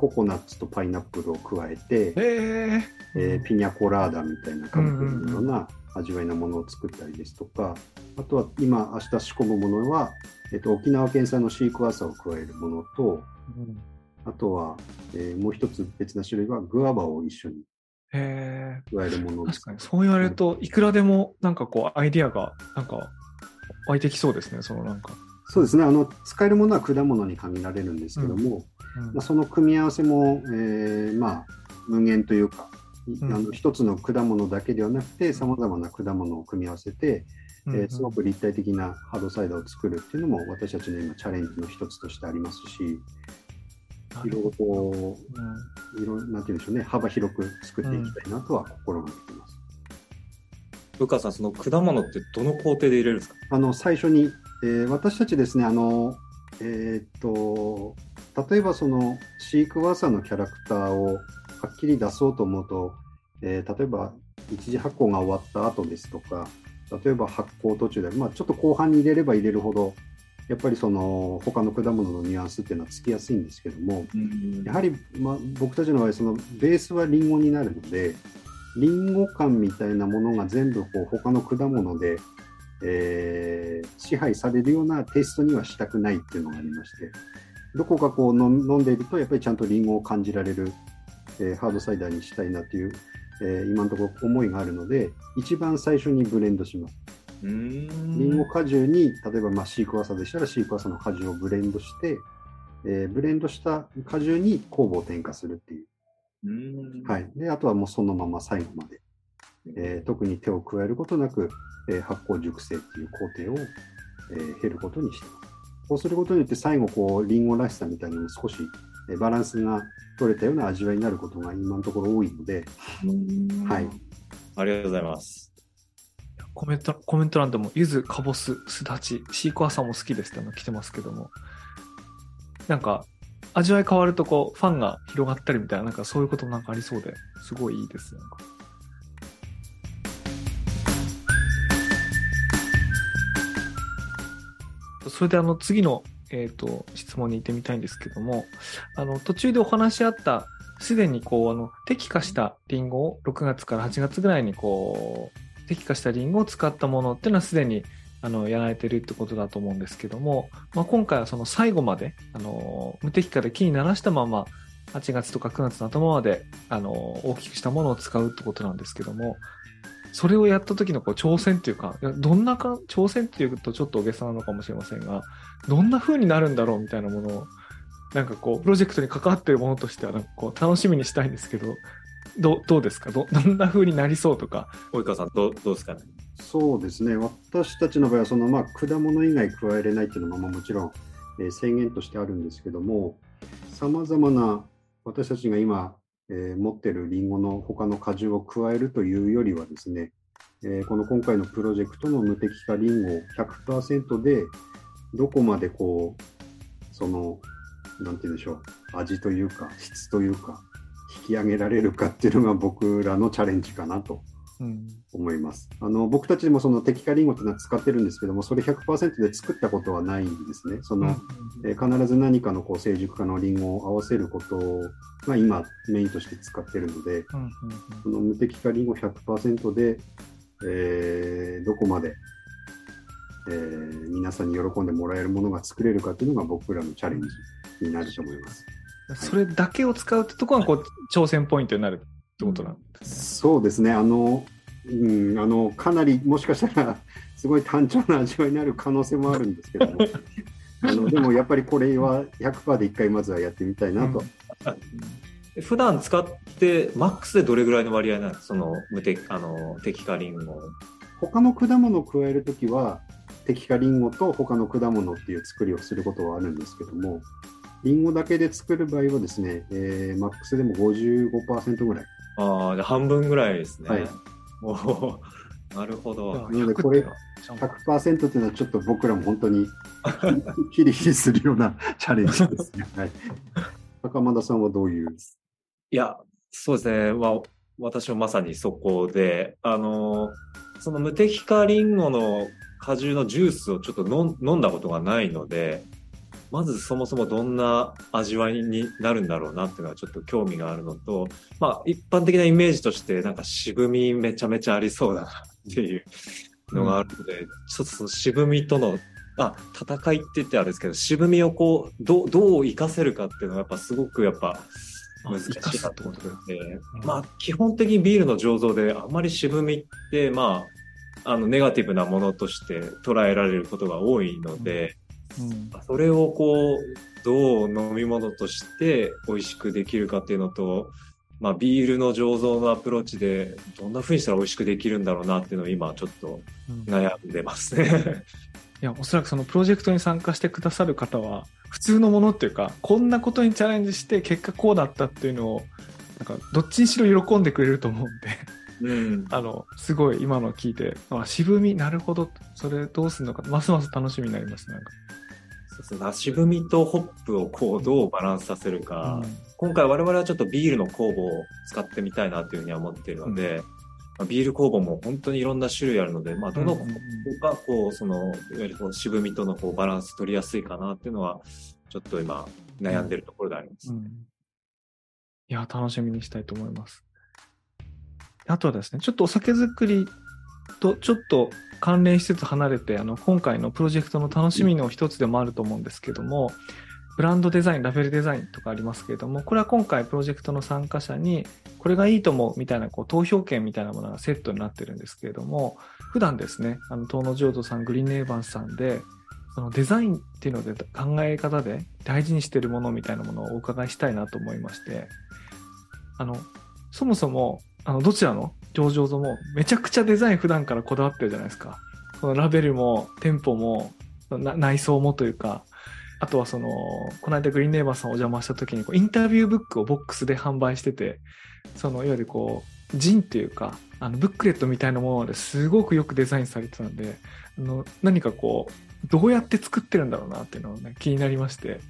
ココナッツとパイナップルを加えて、へえ。えーピニャコラーダみたいなカップルのような味わいのものを作ったりですとか、あとは今明日仕込むものは、えっと沖縄県産のシークワーサーを加えるものとうん。あとは、えーもう一つ別な種類はグアバを一緒にへえ。加えるものです。確かに、そう言われると、いくらでも、なんかこう、アイディアが、なんか、湧いてきそうですね、そのなんか。そうですね。あの使えるものは果物に限られるんですけども、うん。まあ、その組み合わせも、えーまあ、無限というか、いうん。あの一つの果物だけではなくてさまざまな果物を組み合わせて、うんえーすごく立体的なハードサイダーを作るっていうのも私たちの今チャレンジの一つとしてありますしいろいろこうん。ういろなんていうんでしょうね。幅広く作っていきたいなとは心がけてます。部下さん、その果物ってどの工程で入れるん。ですかあの最初に、えー私たちですねあの、えーっと例えばそのシークワーサーのキャラクターをはっきり出そうと思うと、えー例えば一次発酵が終わった後ですとか例えば発酵途中で、まあ、ちょっと後半に入れれば入れるほどやっぱりその他の果物のニュアンスっていうのはつきやすいんですけどもやはり、まあ、僕たちの場合そのベースはリンゴになるのでリンゴ感みたいなものが全部こう他の果物で、えー支配されるようなテイストにはしたくないっていうのがありましてどこかこう飲んでいるとやっぱりちゃんとリンゴを感じられる、えーハードサイダーにしたいなっていう、えー今のところ思いがあるので一番最初にブレンドします。うーんリンゴ果汁に例えばまあシークワーサーでしたらシークワーサーの果汁をブレンドして、えーブレンドした果汁に酵母を添加するっていう。うーんはい、であとはもうそのまま最後まで、えー特に手を加えることなく、えー発酵熟成っていう工程を、えー経ることにしてます。こうすることによって最後こうリンゴらしさみたいなのも少し、えーバランスが取れたような味わいになることが今のところ多いので、はい、ありがとうございます。コメント、コメント欄でも、柚子、かぼす、すだち、シークワーサーも好きですっての来てますけども、なんか、味わい変わるとこう、ファンが広がったりみたいな、なんかそういうこともなんかありそうで、すごいいいです。なんかそれであの次の、えー、と質問に行ってみたいんですけども、あの途中でお話しあった、すでにこうあの適化したリンゴを6月から8月ぐらいにこう適化したリンゴを使ったものっていうのはすでにあのやられてるってことだと思うんですけども、まあ、今回はその最後まであの無適化で木にならしたまま8月とか9月の頭まであの大きくしたものを使うってことなんですけどもそれをやった時のこう挑戦っていうかどんなか挑戦っていうとちょっと大げさなのかもしれませんがどんな風になるんだろうみたいなものをなんかこうプロジェクトに関わってるものとしてはなんかこう楽しみにしたいんですけどどうどうですか？どどんな風になりそうとか？及川さん、どうどうですかね？そうですね、私たちの場合はその、まあ、果物以外加えれないっていうのは、まあ、もちろん、えー制限としてあるんですけども、さまざまな私たちが今、えー持ってるりんごの他の果汁を加えるというよりはですね、えーこの今回のプロジェクトの無敵化リンゴ100%でどこまでこうその何て言うんでしょう味というか質というか引き上げられるかっていうのが僕らのチャレンジかなと思います。あの僕たちもその適化リンゴっていうのは使ってるんですけども、それ100%で作ったことはないんですね。その、えー必ず何かのこう成熟化のリンゴを合わせることが今メインとして使ってるので、うんうんその無敵化リンゴ100%で、えーどこまで、えー皆さんに喜んでもらえるものが作れるかっていうのが僕らのチャレンジになると思います。うんそれだけを使うってところがこう挑戦ポイントになるってことなんですそうですね、あの、うん、あのかなりもしかしたら、すごい単調な味わいになる可能性もあるんですけども、[laughs] あのでもやっぱりこれは100%で1回まずはやってみたいなと。普段使って、マックスでどれぐらいの割合なんですか？その無敵、あの、敵化リンゴ。他の果物を加えるときは、適化リンゴと他の果物っていう作りをすることはあるんですけども、リンゴだけで作る場合はですね、えー、マックスでも55%ぐらい。ああ、じゃあ半分ぐらいですね。はいおー [laughs] なるほど。なのでこれ100%っていうのはちょっと僕らも本当にヒリヒリするようなチャレンジですね。はい。袴田さんはどういう？いや、そうですね。まあ、私もまさにそこで、あの、その無敵化リンゴの果汁のジュースをちょっと飲んだことがないので、まずそもそもどんな味わいになるんだろうなっていうのはちょっと興味があるのと、まあ一般的なイメージとしてなんか渋みめちゃめちゃありそうだなっていうのがあるので、ちょっとその渋みとの、あ、戦いって言ってあれですけど、渋みをこう、どう、どう活かせるかっていうのはやっぱすごくやっぱ難しいなって。ことで、うん。まあ基本的にビールの醸造であんまり渋みってまああのネガティブなものとして捉えられることが多いので、うんそれをこうどう飲み物として美味しくできるかっていうのと、まあビールの醸造のアプローチでどんな風にしたら美味しくできるんだろうなっていうのを今ちょっとうん悩んでますね。いや、おそらくそのプロジェクトに参加してくださる方は、普通のものっていうか、こんなことにチャレンジして結果こうだったっていうのを、なんか、どっちにしろ喜んでくれると思うんで、うん。[laughs] あの、すごい今の聞いて、あ、渋み、なるほど、それどうするのか、ますます楽しみになります、なんか。そうですね。渋みとホップをこうどうバランスさせるか。うん今回我々はちょっとビールの酵母を使ってみたいなというふうには思っているので、まあビール酵母も本当にいろんな種類あるので、まあ、どの酵母がこう、その、いわゆるこう渋みとのこうバランス取りやすいかなっていうのは、ちょっと今悩んでるところであります。うんいや、楽しみにしたいと思います。あとはですね、ちょっとお酒作りとちょっと関連しつつ離れて、あの、今回のプロジェクトの楽しみの一つでもあると思うんですけども、ブランドデザイン、ラベルデザインとかありますけれども、これは今回プロジェクトの参加者に、これがいいと思うみたいなこう投票権みたいなものがセットになってるんですけれども、普段ですね、あの、東野浄土さん、グリーンネイバースさんで、そのデザインっていうので考え方で大事にしてるものみたいなものをお伺いしたいなと思いまして、あの、そもそも、あの、どちらの上場もめちゃくちゃデザイン普段からこだわってるじゃないですか。そのラベルも店舗も内装もというか、あとはその、この間グリーンネイバーさんお邪魔した時にこうインタビューブックをボックスで販売してて、そのいわゆるこう、ジンっていうか、あのブックレットみたいなものですごくよくデザインされてたんで、あの何かこう、どうやって作ってるんだろうなっていうのをね、気になりまして、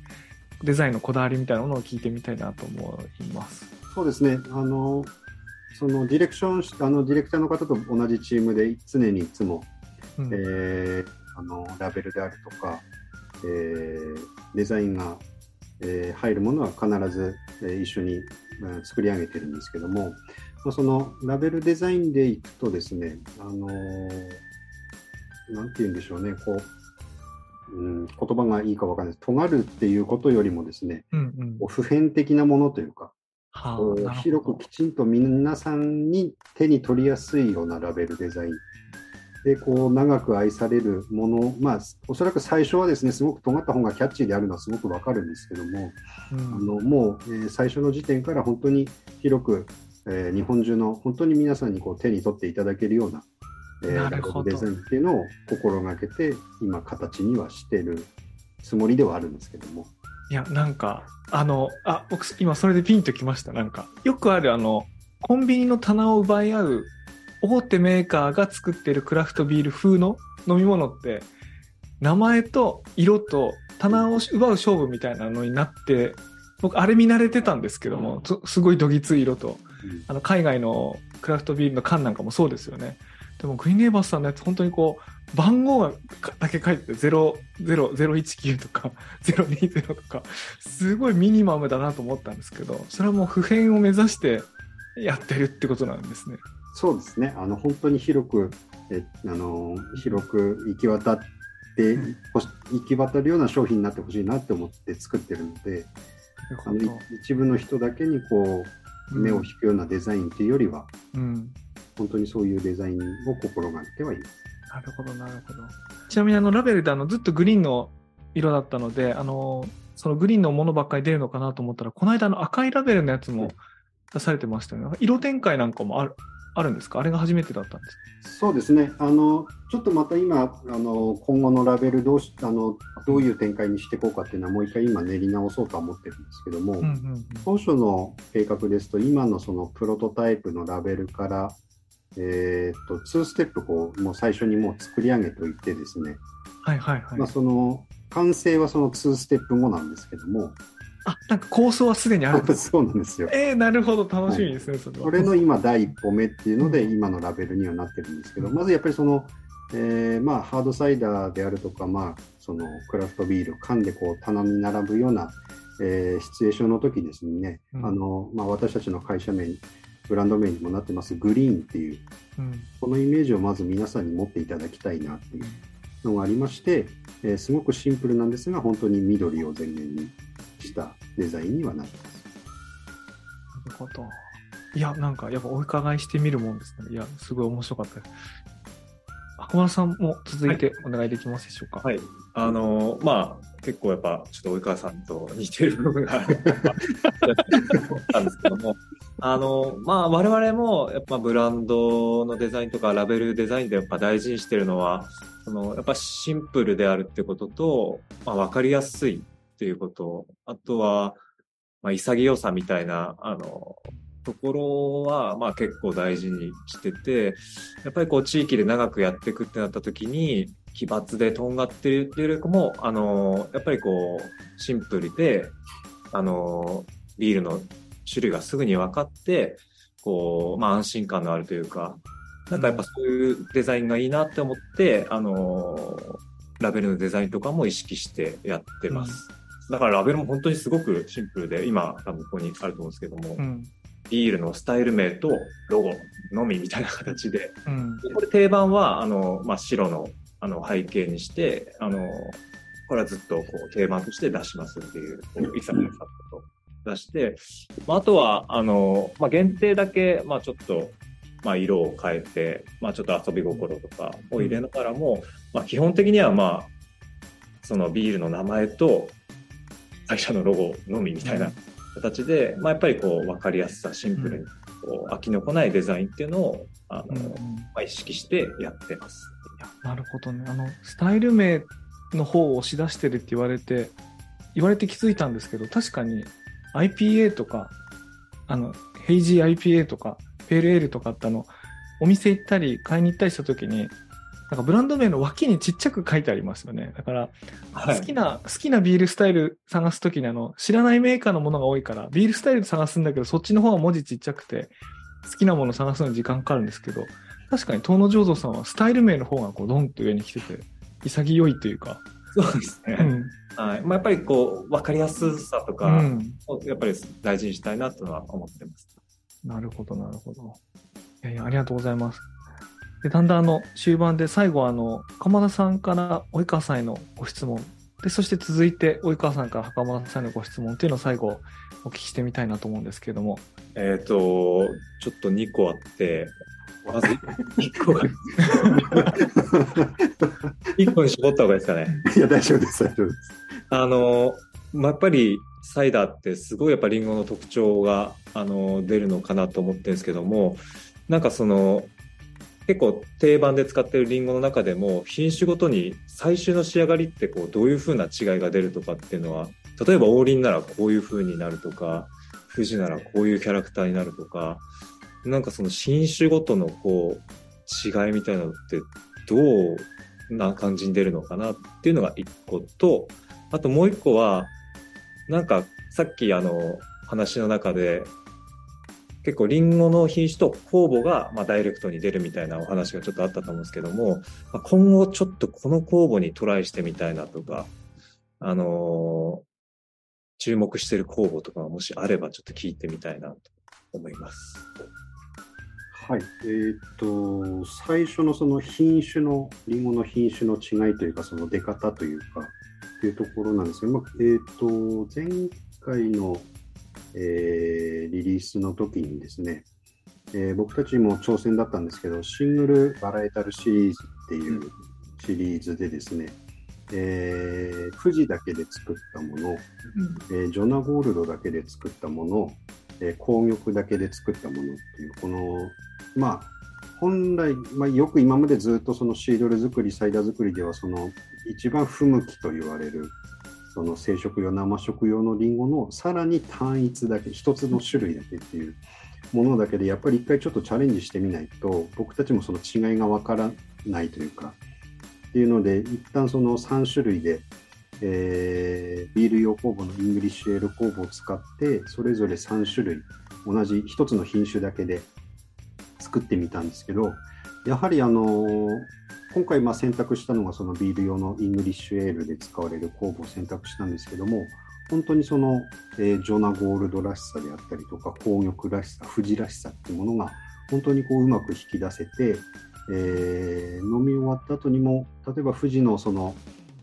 デザインのこだわりみたいなものを聞いてみたいなと思います。そうですね、あの、そのディレクションし、あのディレクターの方と同じチームで常にいつも、うんえーあのラベルであるとか、えーデザインが、えー入るものは必ず、えー一緒に、うん作り上げてるんですけども、まあそのラベルデザインでいくとですね、あのーなんて言うんでしょうね、こう、うん、言葉がいいかわからないです。尖るっていうことよりもですね、うんうん普遍的なものというか、はあ広くきちんと皆さんに手に取りやすいようなラベルデザイン。でこう長く愛されるもの、まあ、おそらく最初はですねすごく尖った方がキャッチーであるのはすごくわかるんですけども、うん。あのもう、えー最初の時点から本当に広く、えー日本中の本当に皆さんにこう手に取っていただけるような、えーラベルデザインっていうのを心がけて今形にはしてるつもりではあるんですけども。いや、なんか、あの、あ、僕、今それでピンときました。なんか、よくある、あの、コンビニの棚を奪い合う、大手メーカーが作ってるクラフトビール風の飲み物って、名前と色と棚を奪う勝負みたいなのになって、僕、あれ見慣れてたんですけども、すすごいどぎつい色と、うんあの、海外のクラフトビールの缶なんかもそうですよね。でも、グリーンネイバースさんのやつ、本当にこう、番号だけ書いてて、0、0、019とか、[laughs] 020とか、すごいミニマムだなと思ったんですけど、それはもう普遍を目指してやってるってことなんですね。そうですね。あの本当に広くえあの広く行き渡って、うん行き渡るような商品になってほしいなって思って作ってるので、あのい一部の人だけにこう目を引くようなデザインっていうよりは、うん。本当にそういうデザインを心がけてはいます。なるほど、なるほど。ちなみにあのラベルであのずっとグリーンの色だったので、あの、そのグリーンのものばっかり出るのかなと思ったら、この間あの赤いラベルのやつも出されてましたよね。色展開なんかもある、ああるんですか？あれが初めてだったんですそうですねあのちょっとまた今あの今後のラベルどうしあのどういう展開にしていこうかっていうのはもう一回今練り直そうとは思ってるんですけども、うんうんうん、当初の計画ですと今のそのプロトタイプのラベルからえー、っと2ステップこうもう最初にもう作り上げておいてですね、はいはいはい。まあ、その完成はその2ステップ後なんですけども、あ、なんか構想はすでにある。[laughs] そうなんですよ。えー、なるほど、楽しみですね、は。い、それこれの今、第一歩目っていうので、今のラベルにはなってるんですけど、まずやっぱりその、えー、まあ、ハードサイダーであるとか、まあ、そのクラフトビール、缶でこう棚に並ぶような、えー、シチュエーションの時ですね、うん、あのまあ、私たちの会社名、ブランド名にもなってます、グリーンっていう、うん、このイメージをまず皆さんに持っていただきたいなっていうのがありまして、えー、すごくシンプルなんですが、本当に緑を前面にしたデザインにはなってます。なるほど。いや、なんかやっぱお伺いしてみるもんですね。いや、すごい面白かったです。赤丸さんも続いてお願いできますでしょうか？はい。あのー、まあ、結構やっぱ、ちょっと及川さんと似てる部分が。あったんですけども、あの、まあ、我々も、やっぱブランドのデザインとかラベルデザインでやっぱ大事にしてるのは、その、やっぱシンプルであるってことと、まあ、わかりやすいっていうこと、あとは、まあ、潔さみたいな、あの、ところは、まあ結構大事にしてて、やっぱりこう地域で長くやっていくってなった時に、奇抜でとんがってるっていうよりも、あの、やっぱりこう、シンプルで、あの、ビールの種類がすぐに分かって、こう、まあ安心感のあるというか、なんかやっぱそういうデザインがいいなって思って、あの、ラベルのデザインとかも意識してやってます。うん。だからラベルも本当にすごくシンプルで、今多分ここにあると思うんですけども、うん、ビールのスタイル名とロゴのみみたいな形で、うん、これ定番はあの、まあ、白のあの背景にして、あのこれはずっとこう定番として出しますっていう、こういささっと出して、まあ、あとはあの、まあ、限定だけ、まあ、ちょっとまあ、色を変えて、まあ、ちょっと遊び心とかを入れながらも、まあ、基本的には、まあ、そのビールの名前と会社のロゴのみみたいな形で、まあ、やっぱりこう分かりやすさシンプルにこう飽きのこないデザインっていうのをあの、うん。まあ、意識してやってます。なるほどねあのスタイル名の方を押し出してるって言われて言われて気づいたんですけど確かに IPA とかあのヘイジー IPA とかペールエールとかってあのお店行ったり買いに行ったりした時になんかブランド名の脇にちっちゃく書いてありますよね。だから、好きな、はい、好きなビールスタイル探すときにあの、知らないメーカーのものが多いから、ビールスタイル探すんだけど、そっちの方は文字ちっちゃくて、好きなもの探すのに時間かかるんですけど、確かに東野醸造さんはスタイル名の方がこうドンと上に来てて、潔いというか。そうですね。うん、はい。まあ、やっぱりこう、わかりやすさとかを、やっぱり大事にしたいなとは思ってます。なるほど、なるほど。いやいや、ありがとうございます。でだんだんあの終盤で最後あの鎌田さんから及川さんへのご質問でそして続いて及川さんから袴田さんへのご質問っていうのを最後お聞きしてみたいなと思うんですけれどもえっ、ー、とちょっと2個あってまず1個。が1 [laughs] 個に絞った方がいいですかね。いや大丈夫です大丈夫です。あの、まあ、やっぱりサイダーってすごいやっぱリンゴの特徴があの出るのかなと思ってるんですけどもなんかその結構定番で使ってるリンゴの中でも品種ごとに最終の仕上がりってこうどういう風な違いが出るとかっていうのは例えば王林ならこういう風になるとか富士ならこういうキャラクターになるとかなんかその品種ごとのこう違いみたいなのってどうな感じに出るのかなっていうのが一個とあともう一個はなんかさっきあの話の中で結構リンゴの品種と酵母がまあダイレクトに出るみたいなお話がちょっとあったと思うんですけども、まあ、今後ちょっとこの酵母にトライしてみたいなとか、あの、注目してる酵母とかもしあればちょっと聞いてみたいなと思います。はい、えー、っと最初のその品種のリンゴの品種の違いというかその出方というかというところなんですけど、まあ、えー、っと前回のえー、リリースの時にですね、えー、僕たちも挑戦だったんですけど、シングルバラエタルシリーズっていうシリーズでですね、えー、富士だけで作ったもの、うん、えー、ジョナゴールドだけで作ったもの、えー、紅玉だけで作ったものっていう、このまあ、本来、まあ、よく今までずっとそのシードル作り、サイダー作りでは、その一番不向きと言われる、その生食用、生食用のリンゴのさらに単一だけ、一つの種類だけっていうものだけで、やっぱり一回ちょっとチャレンジしてみないと、僕たちもその違いがわからないというか、っていうので、一旦その3種類で、えー、ビール用酵母のイングリッシュエール酵母を使って、それぞれ3種類、同じ1つの品種だけで作ってみたんですけど、やはりあの今回まあ選択したのがそのビール用のイングリッシュエールで使われる酵母を選択したんですけども、本当にその、えー、ジョナゴールドらしさであったりとか、紅玉らしさ、富士らしさっていうものが本当にこううまく引き出せて、えー、飲み終わった後にも、例えば富士のその、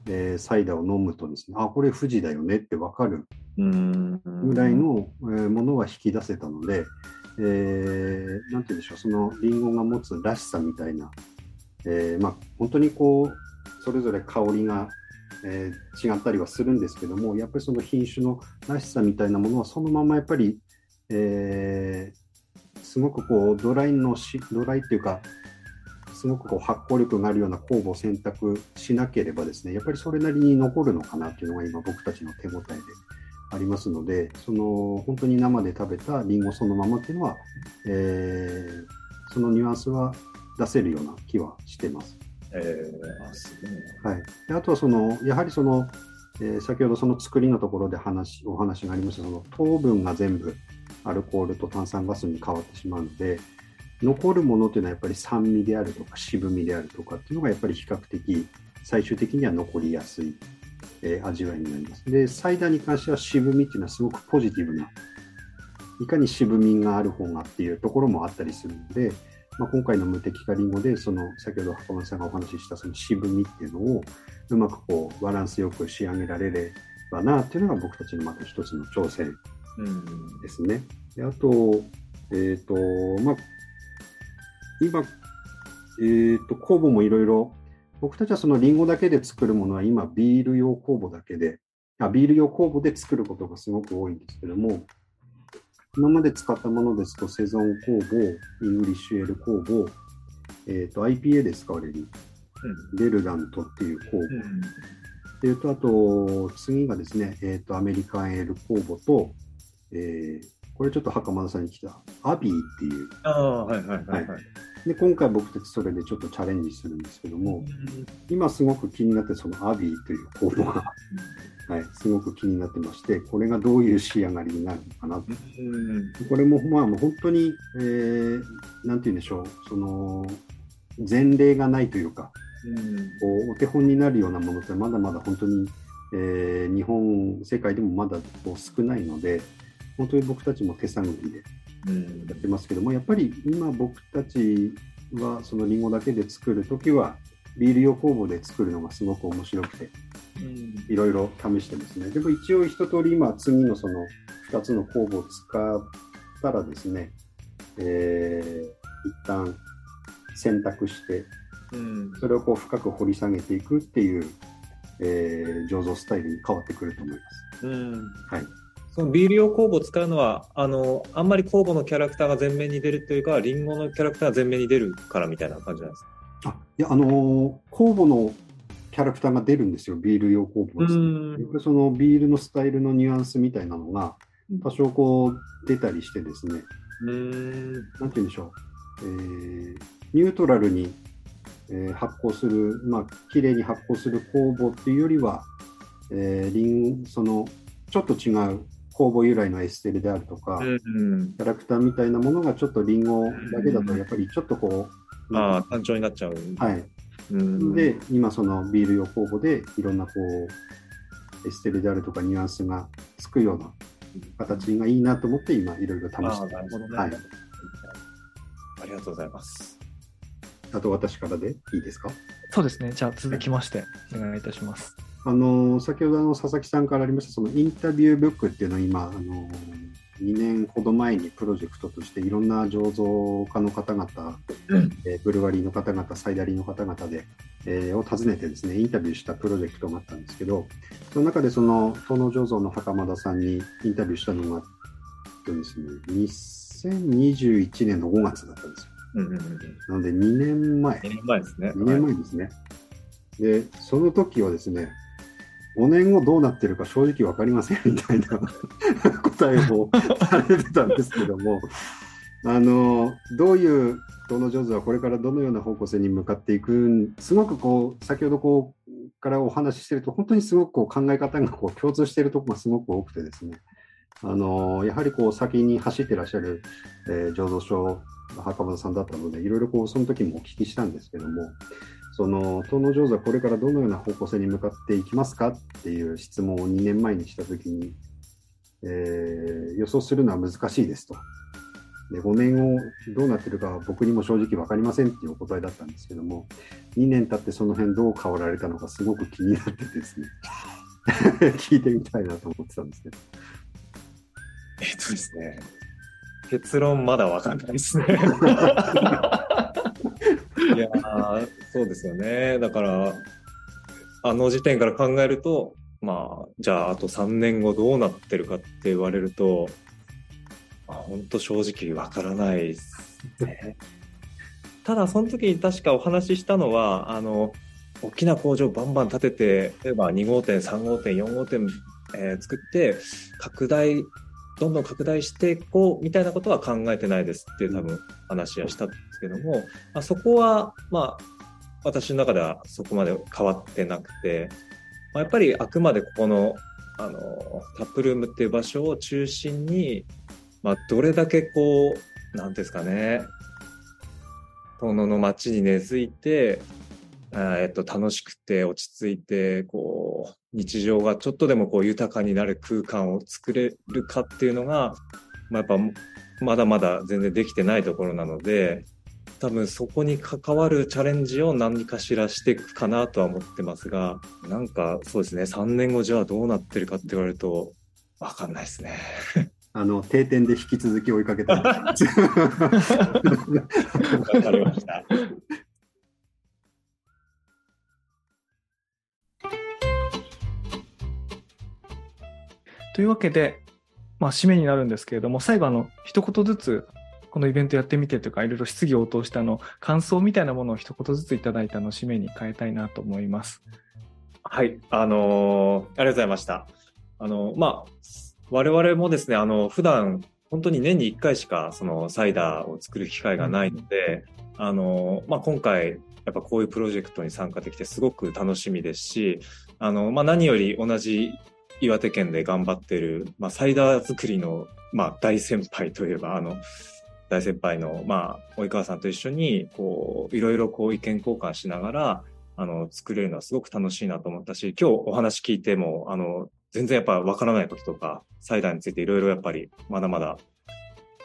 えー、サイダーを飲むとですね、あ、これ富士だよねってわかるぐらいの、えー、ものは引き出せたので、えー、なんて言うんでしょう、そのリンゴが持つらしさみたいな、えー、まあ、本当にこう、それぞれ香りが、えー、違ったりはするんですけども、やっぱりその品種のらしさみたいなものは、そのままやっぱり、えー、すごくこうドライのし、ドライっていうか、すごくこう発酵力があるような酵母を選択しなければですね、やっぱりそれなりに残るのかなっていうのが今僕たちの手応えで。ありますので、その本当に生で食べたりんごそのままっていうのは、えー、そのニュアンスは出せるような気はしてます。えー、あすごいはい、であとはそのやはりその、えー、先ほどその作りのところで話お話がありましたその糖分が全部アルコールと炭酸ガスに変わってしまうので残るものというのはやっぱり酸味であるとか渋みであるとかっていうのがやっぱり比較的最終的には残りやすいえー、味わいになります。で、サイダーに関しては渋みっていうのはすごくポジティブな、いかに渋みがある方がっていうところもあったりするので、まあ、今回の無敵化リンゴで、その先ほど袴田さんがお話ししたその渋みっていうのをうまくこうバランスよく仕上げられればなっていうのが僕たちのまた一つの挑戦ですね。であと、えっ、ー、と、まあ、今、えっ、ー、と、酵母もいろいろ僕たちはそのリンゴだけで作るものは今ビール用酵母だけで、あビール用酵母で作ることがすごく多いんですけども、今まで使ったものですと、セゾン酵母、イングリッシュエール酵母、えーと、IPA で使われる、デルラントっていう酵母。でいうと、あと、次がですね、えーと、アメリカンエール酵母と、えー、これちょっと袴田さんに来た、アビーっていう。ああ、はいはいはい、はい、はいで今回僕たちそれでちょっとチャレンジするんですけども、今すごく気になってそのアビーというコードが、はい、すごく気になってましてこれがどういう仕上がりになるのかなと、これもまあもう本当に、えー、なんて言うんでしょうその前例がないというか、こうお手本になるようなものってまだまだ本当に、えー、日本世界でもまだこう少ないので本当に僕たちも手探りでやってますけども、やっぱり今僕たちはそのりんごだけで作るときは、ビール用酵母で作るのがすごく面白くて、いろいろ試してますね。でも一応一通り今次のその2つの酵母を使ったらですね、えー、一旦選択して、それをこう深く掘り下げていくっていう、えー、醸造スタイルに変わってくると思います。はいそのビール用酵母を使うのはあのあんまり酵母のキャラクターが前面に出るというかリンゴのキャラクターが前面に出るからみたいな感じなんですか？あいやあの酵母のキャラクターが出るんですよビール用酵母です、ね、そのビールのスタイルのニュアンスみたいなのが多少こう出たりしてですね。うん。なんて言うんでしょう、えー、ニュートラルに、えー、発酵するまあ綺麗に発酵する酵母っていうよりは、えー、リンそのちょっと違う酵母由来のエステルであるとか、うんうん、キャラクターみたいなものがちょっとリンゴだけだとやっぱりちょっとこう、ああ単調になっちゃう。はい。うん、で今そのビール用酵母でいろんなこうエステルであるとかニュアンスがつくような形がいいなと思って今いろいろ試してます。なるほどね、はい。ありがとうございます。あと私からでいいですか？そうですね。じゃあ続きましてお願いいたします。あの先ほどの佐々木さんからありましたそのインタビューブックっていうのは今あの2年ほど前にプロジェクトとしていろんな醸造家の方々、うん、えー、ブルワリーの方々サイダリーの方々で、えー、を訪ねてですねインタビューしたプロジェクトがあったんですけどその中でその東農醸造の袴田さんにインタビューしたのがですね2021年の5月だったんですよ。うんうんうん。なので2年前、2年前ですね。2年前ですね。で、その時はですね、5年後どうなってるか正直わかりませんみたいな [laughs] 答えを [laughs] されてたんですけども、あの、どういう東野上手はこれからどのような方向性に向かっていくん、すごくこう、先ほどこう、からお話ししてると、本当にすごくこう考え方がこう共通しているところがすごく多くてですね、あの、やはりこう先に走ってらっしゃる、えー醸造所、袴田さんだったので、いろいろこう、その時もお聞きしたんですけども、その、東野上手はこれからどのような方向性に向かっていきますかっていう質問を2年前にした時に、えー予想するのは難しいですと。で、5年をどうなってるかは僕にも正直分かりませんっていうお答えだったんですけども、2年経ってその辺どう変わられたのかすごく気になってですね、[laughs] 聞いてみたいなと思ってたんですけど。えっとですね。結論まだわかんないですね。[laughs] いやそうですよね。だから、あの時点から考えると、まあ、じゃああと3年後どうなってるかって言われると、本当正直わからないですね。[laughs] ただ、その時に確かお話ししたのは、あの、大きな工場バンバン建てて、例えば2号店、3号店、4号店、えー作って、拡大、どんどん拡大していこうみたいなことは考えてないですっていう多分話はしたですけども、まあ、そこは、まあ、私の中ではそこまで変わってなくて、まあ、やっぱりあくまでここの、あの、タップルームっていう場所を中心に、まあ、どれだけこう、なんですかね、遠野の街に根付いて、えっと、楽しくて落ち着いて、こう、日常がちょっとでもこう豊かになる空間を作れるかっていうのが、まあ、やっぱまだまだ全然できてないところなので、多分そこに関わるチャレンジを何かしらしていくかなとは思ってますが、なんかそうですね、3年後じゃあどうなってるかって言われると、わかんないですね。あの、定点で引き続き追いかけてます。[laughs] わかりました。というわけで、まあ、締めになるんですけれども、最後、あの、一言ずつ、このイベントやってみてとか、いろいろ質疑応答したの、感想みたいなものを一言ずついただいたのを締めに変えたいなと思います。はい、あのーありがとうございました。あの、まあ、我々もですね、あの、普段、本当に年に1回しか、その、サイダーを作る機会がないので、あの、まあ、今回、やっぱこういうプロジェクトに参加できてすごく楽しみですし、あの、まあ、何より同じ岩手県で頑張ってる、まあ、サイダー作りの、まあ、大先輩といえば、あの、大先輩の、まあ、及川さんと一緒に、こう、いろいろこう意見交換しながら、あの、作れるのはすごく楽しいなと思ったし、今日お話聞いても、あの、全然やっぱわからないこととか、サイダーについていろいろやっぱりまだまだ、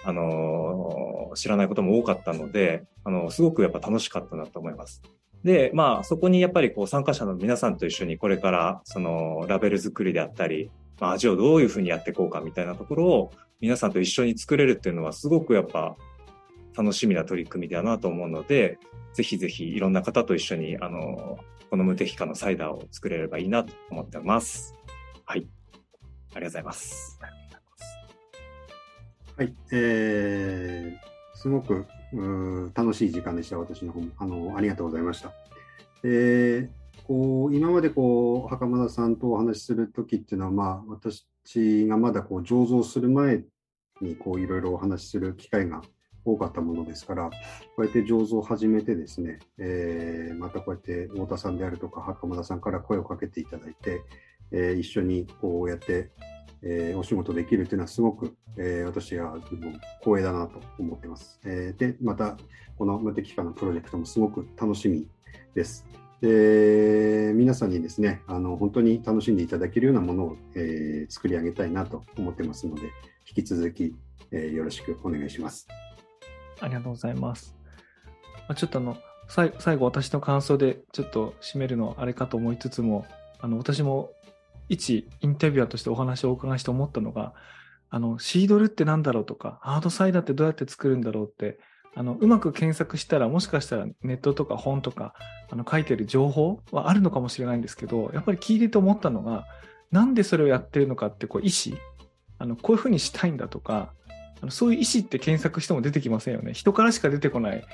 あのー知らないことも多かったので、あの、すごくやっぱ楽しかったなと思います。で、まあ、そこにやっぱりこう参加者の皆さんと一緒にこれから、その、ラベル作りであったり、まあ、味をどういうふうにやっていこうかみたいなところを皆さんと一緒に作れるっていうのはすごくやっぱ楽しみな取り組みだなと思うので、ぜひぜひいろんな方と一緒に、あの、この無敵化のサイダーを作れればいいなと思ってます。はい。ありがとうございます。はい、えー、すごくうー楽しい時間でした、私の方も。あの、ありがとうございました。えーこう今までこう袴田さんとお話しするときっていうのは、まあ、私がまだこう醸造する前にいろいろお話しする機会が多かったものですから、こうやって醸造を始めてですね、えーまたこうやって太田さんであるとか袴田さんから声をかけていただいて、えー一緒にこうやって、えーお仕事できるというのはすごく、えー私は光栄だなと思ってます。えーで、またこの無敵化のプロジェクトもすごく楽しみです。で皆さんにですねあの本当に楽しんでいただけるようなものを、えー作り上げたいなと思ってますので引き続き、えーよろしくお願いします。ありがとうございます。ちょっとあの、さい最後私の感想でちょっと締めるのあれかと思いつつも、あの、私も一インタビュアーとしてお話をお伺いして思ったのが、あの、シードルってなんだろうとか、ハードサイダーってどうやって作るんだろうって、あの、うまく検索したら、もしかしたらネットとか本とか、あの、書いてる情報はあるのかもしれないんですけど、やっぱり聞いてて思ったのが、なんでそれをやってるのかって、こう、意思あの、こういうふうにしたいんだとか、あのそういう意思って検索しても出てきませんよね。人からしか出てこない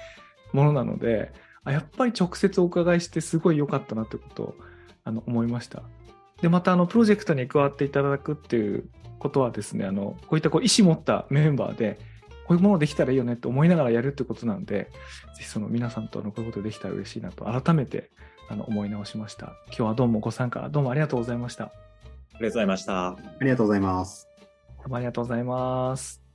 ものなので、あやっぱり直接お伺いしてすごい良かったなってことをあの思いました。で、またあのプロジェクトに加わっていただくっていうことはですね、あのこういったこう意思持ったメンバーで、こういうものできたらいいよねって思いながらやるってことなんで、ぜひその皆さんとのこういうことできたら嬉しいなと改めてあの思い直しました。今日はどうもご参加どうもありがとうございました。ありがとうございました。ありがとうございます。どうもありがとうございます。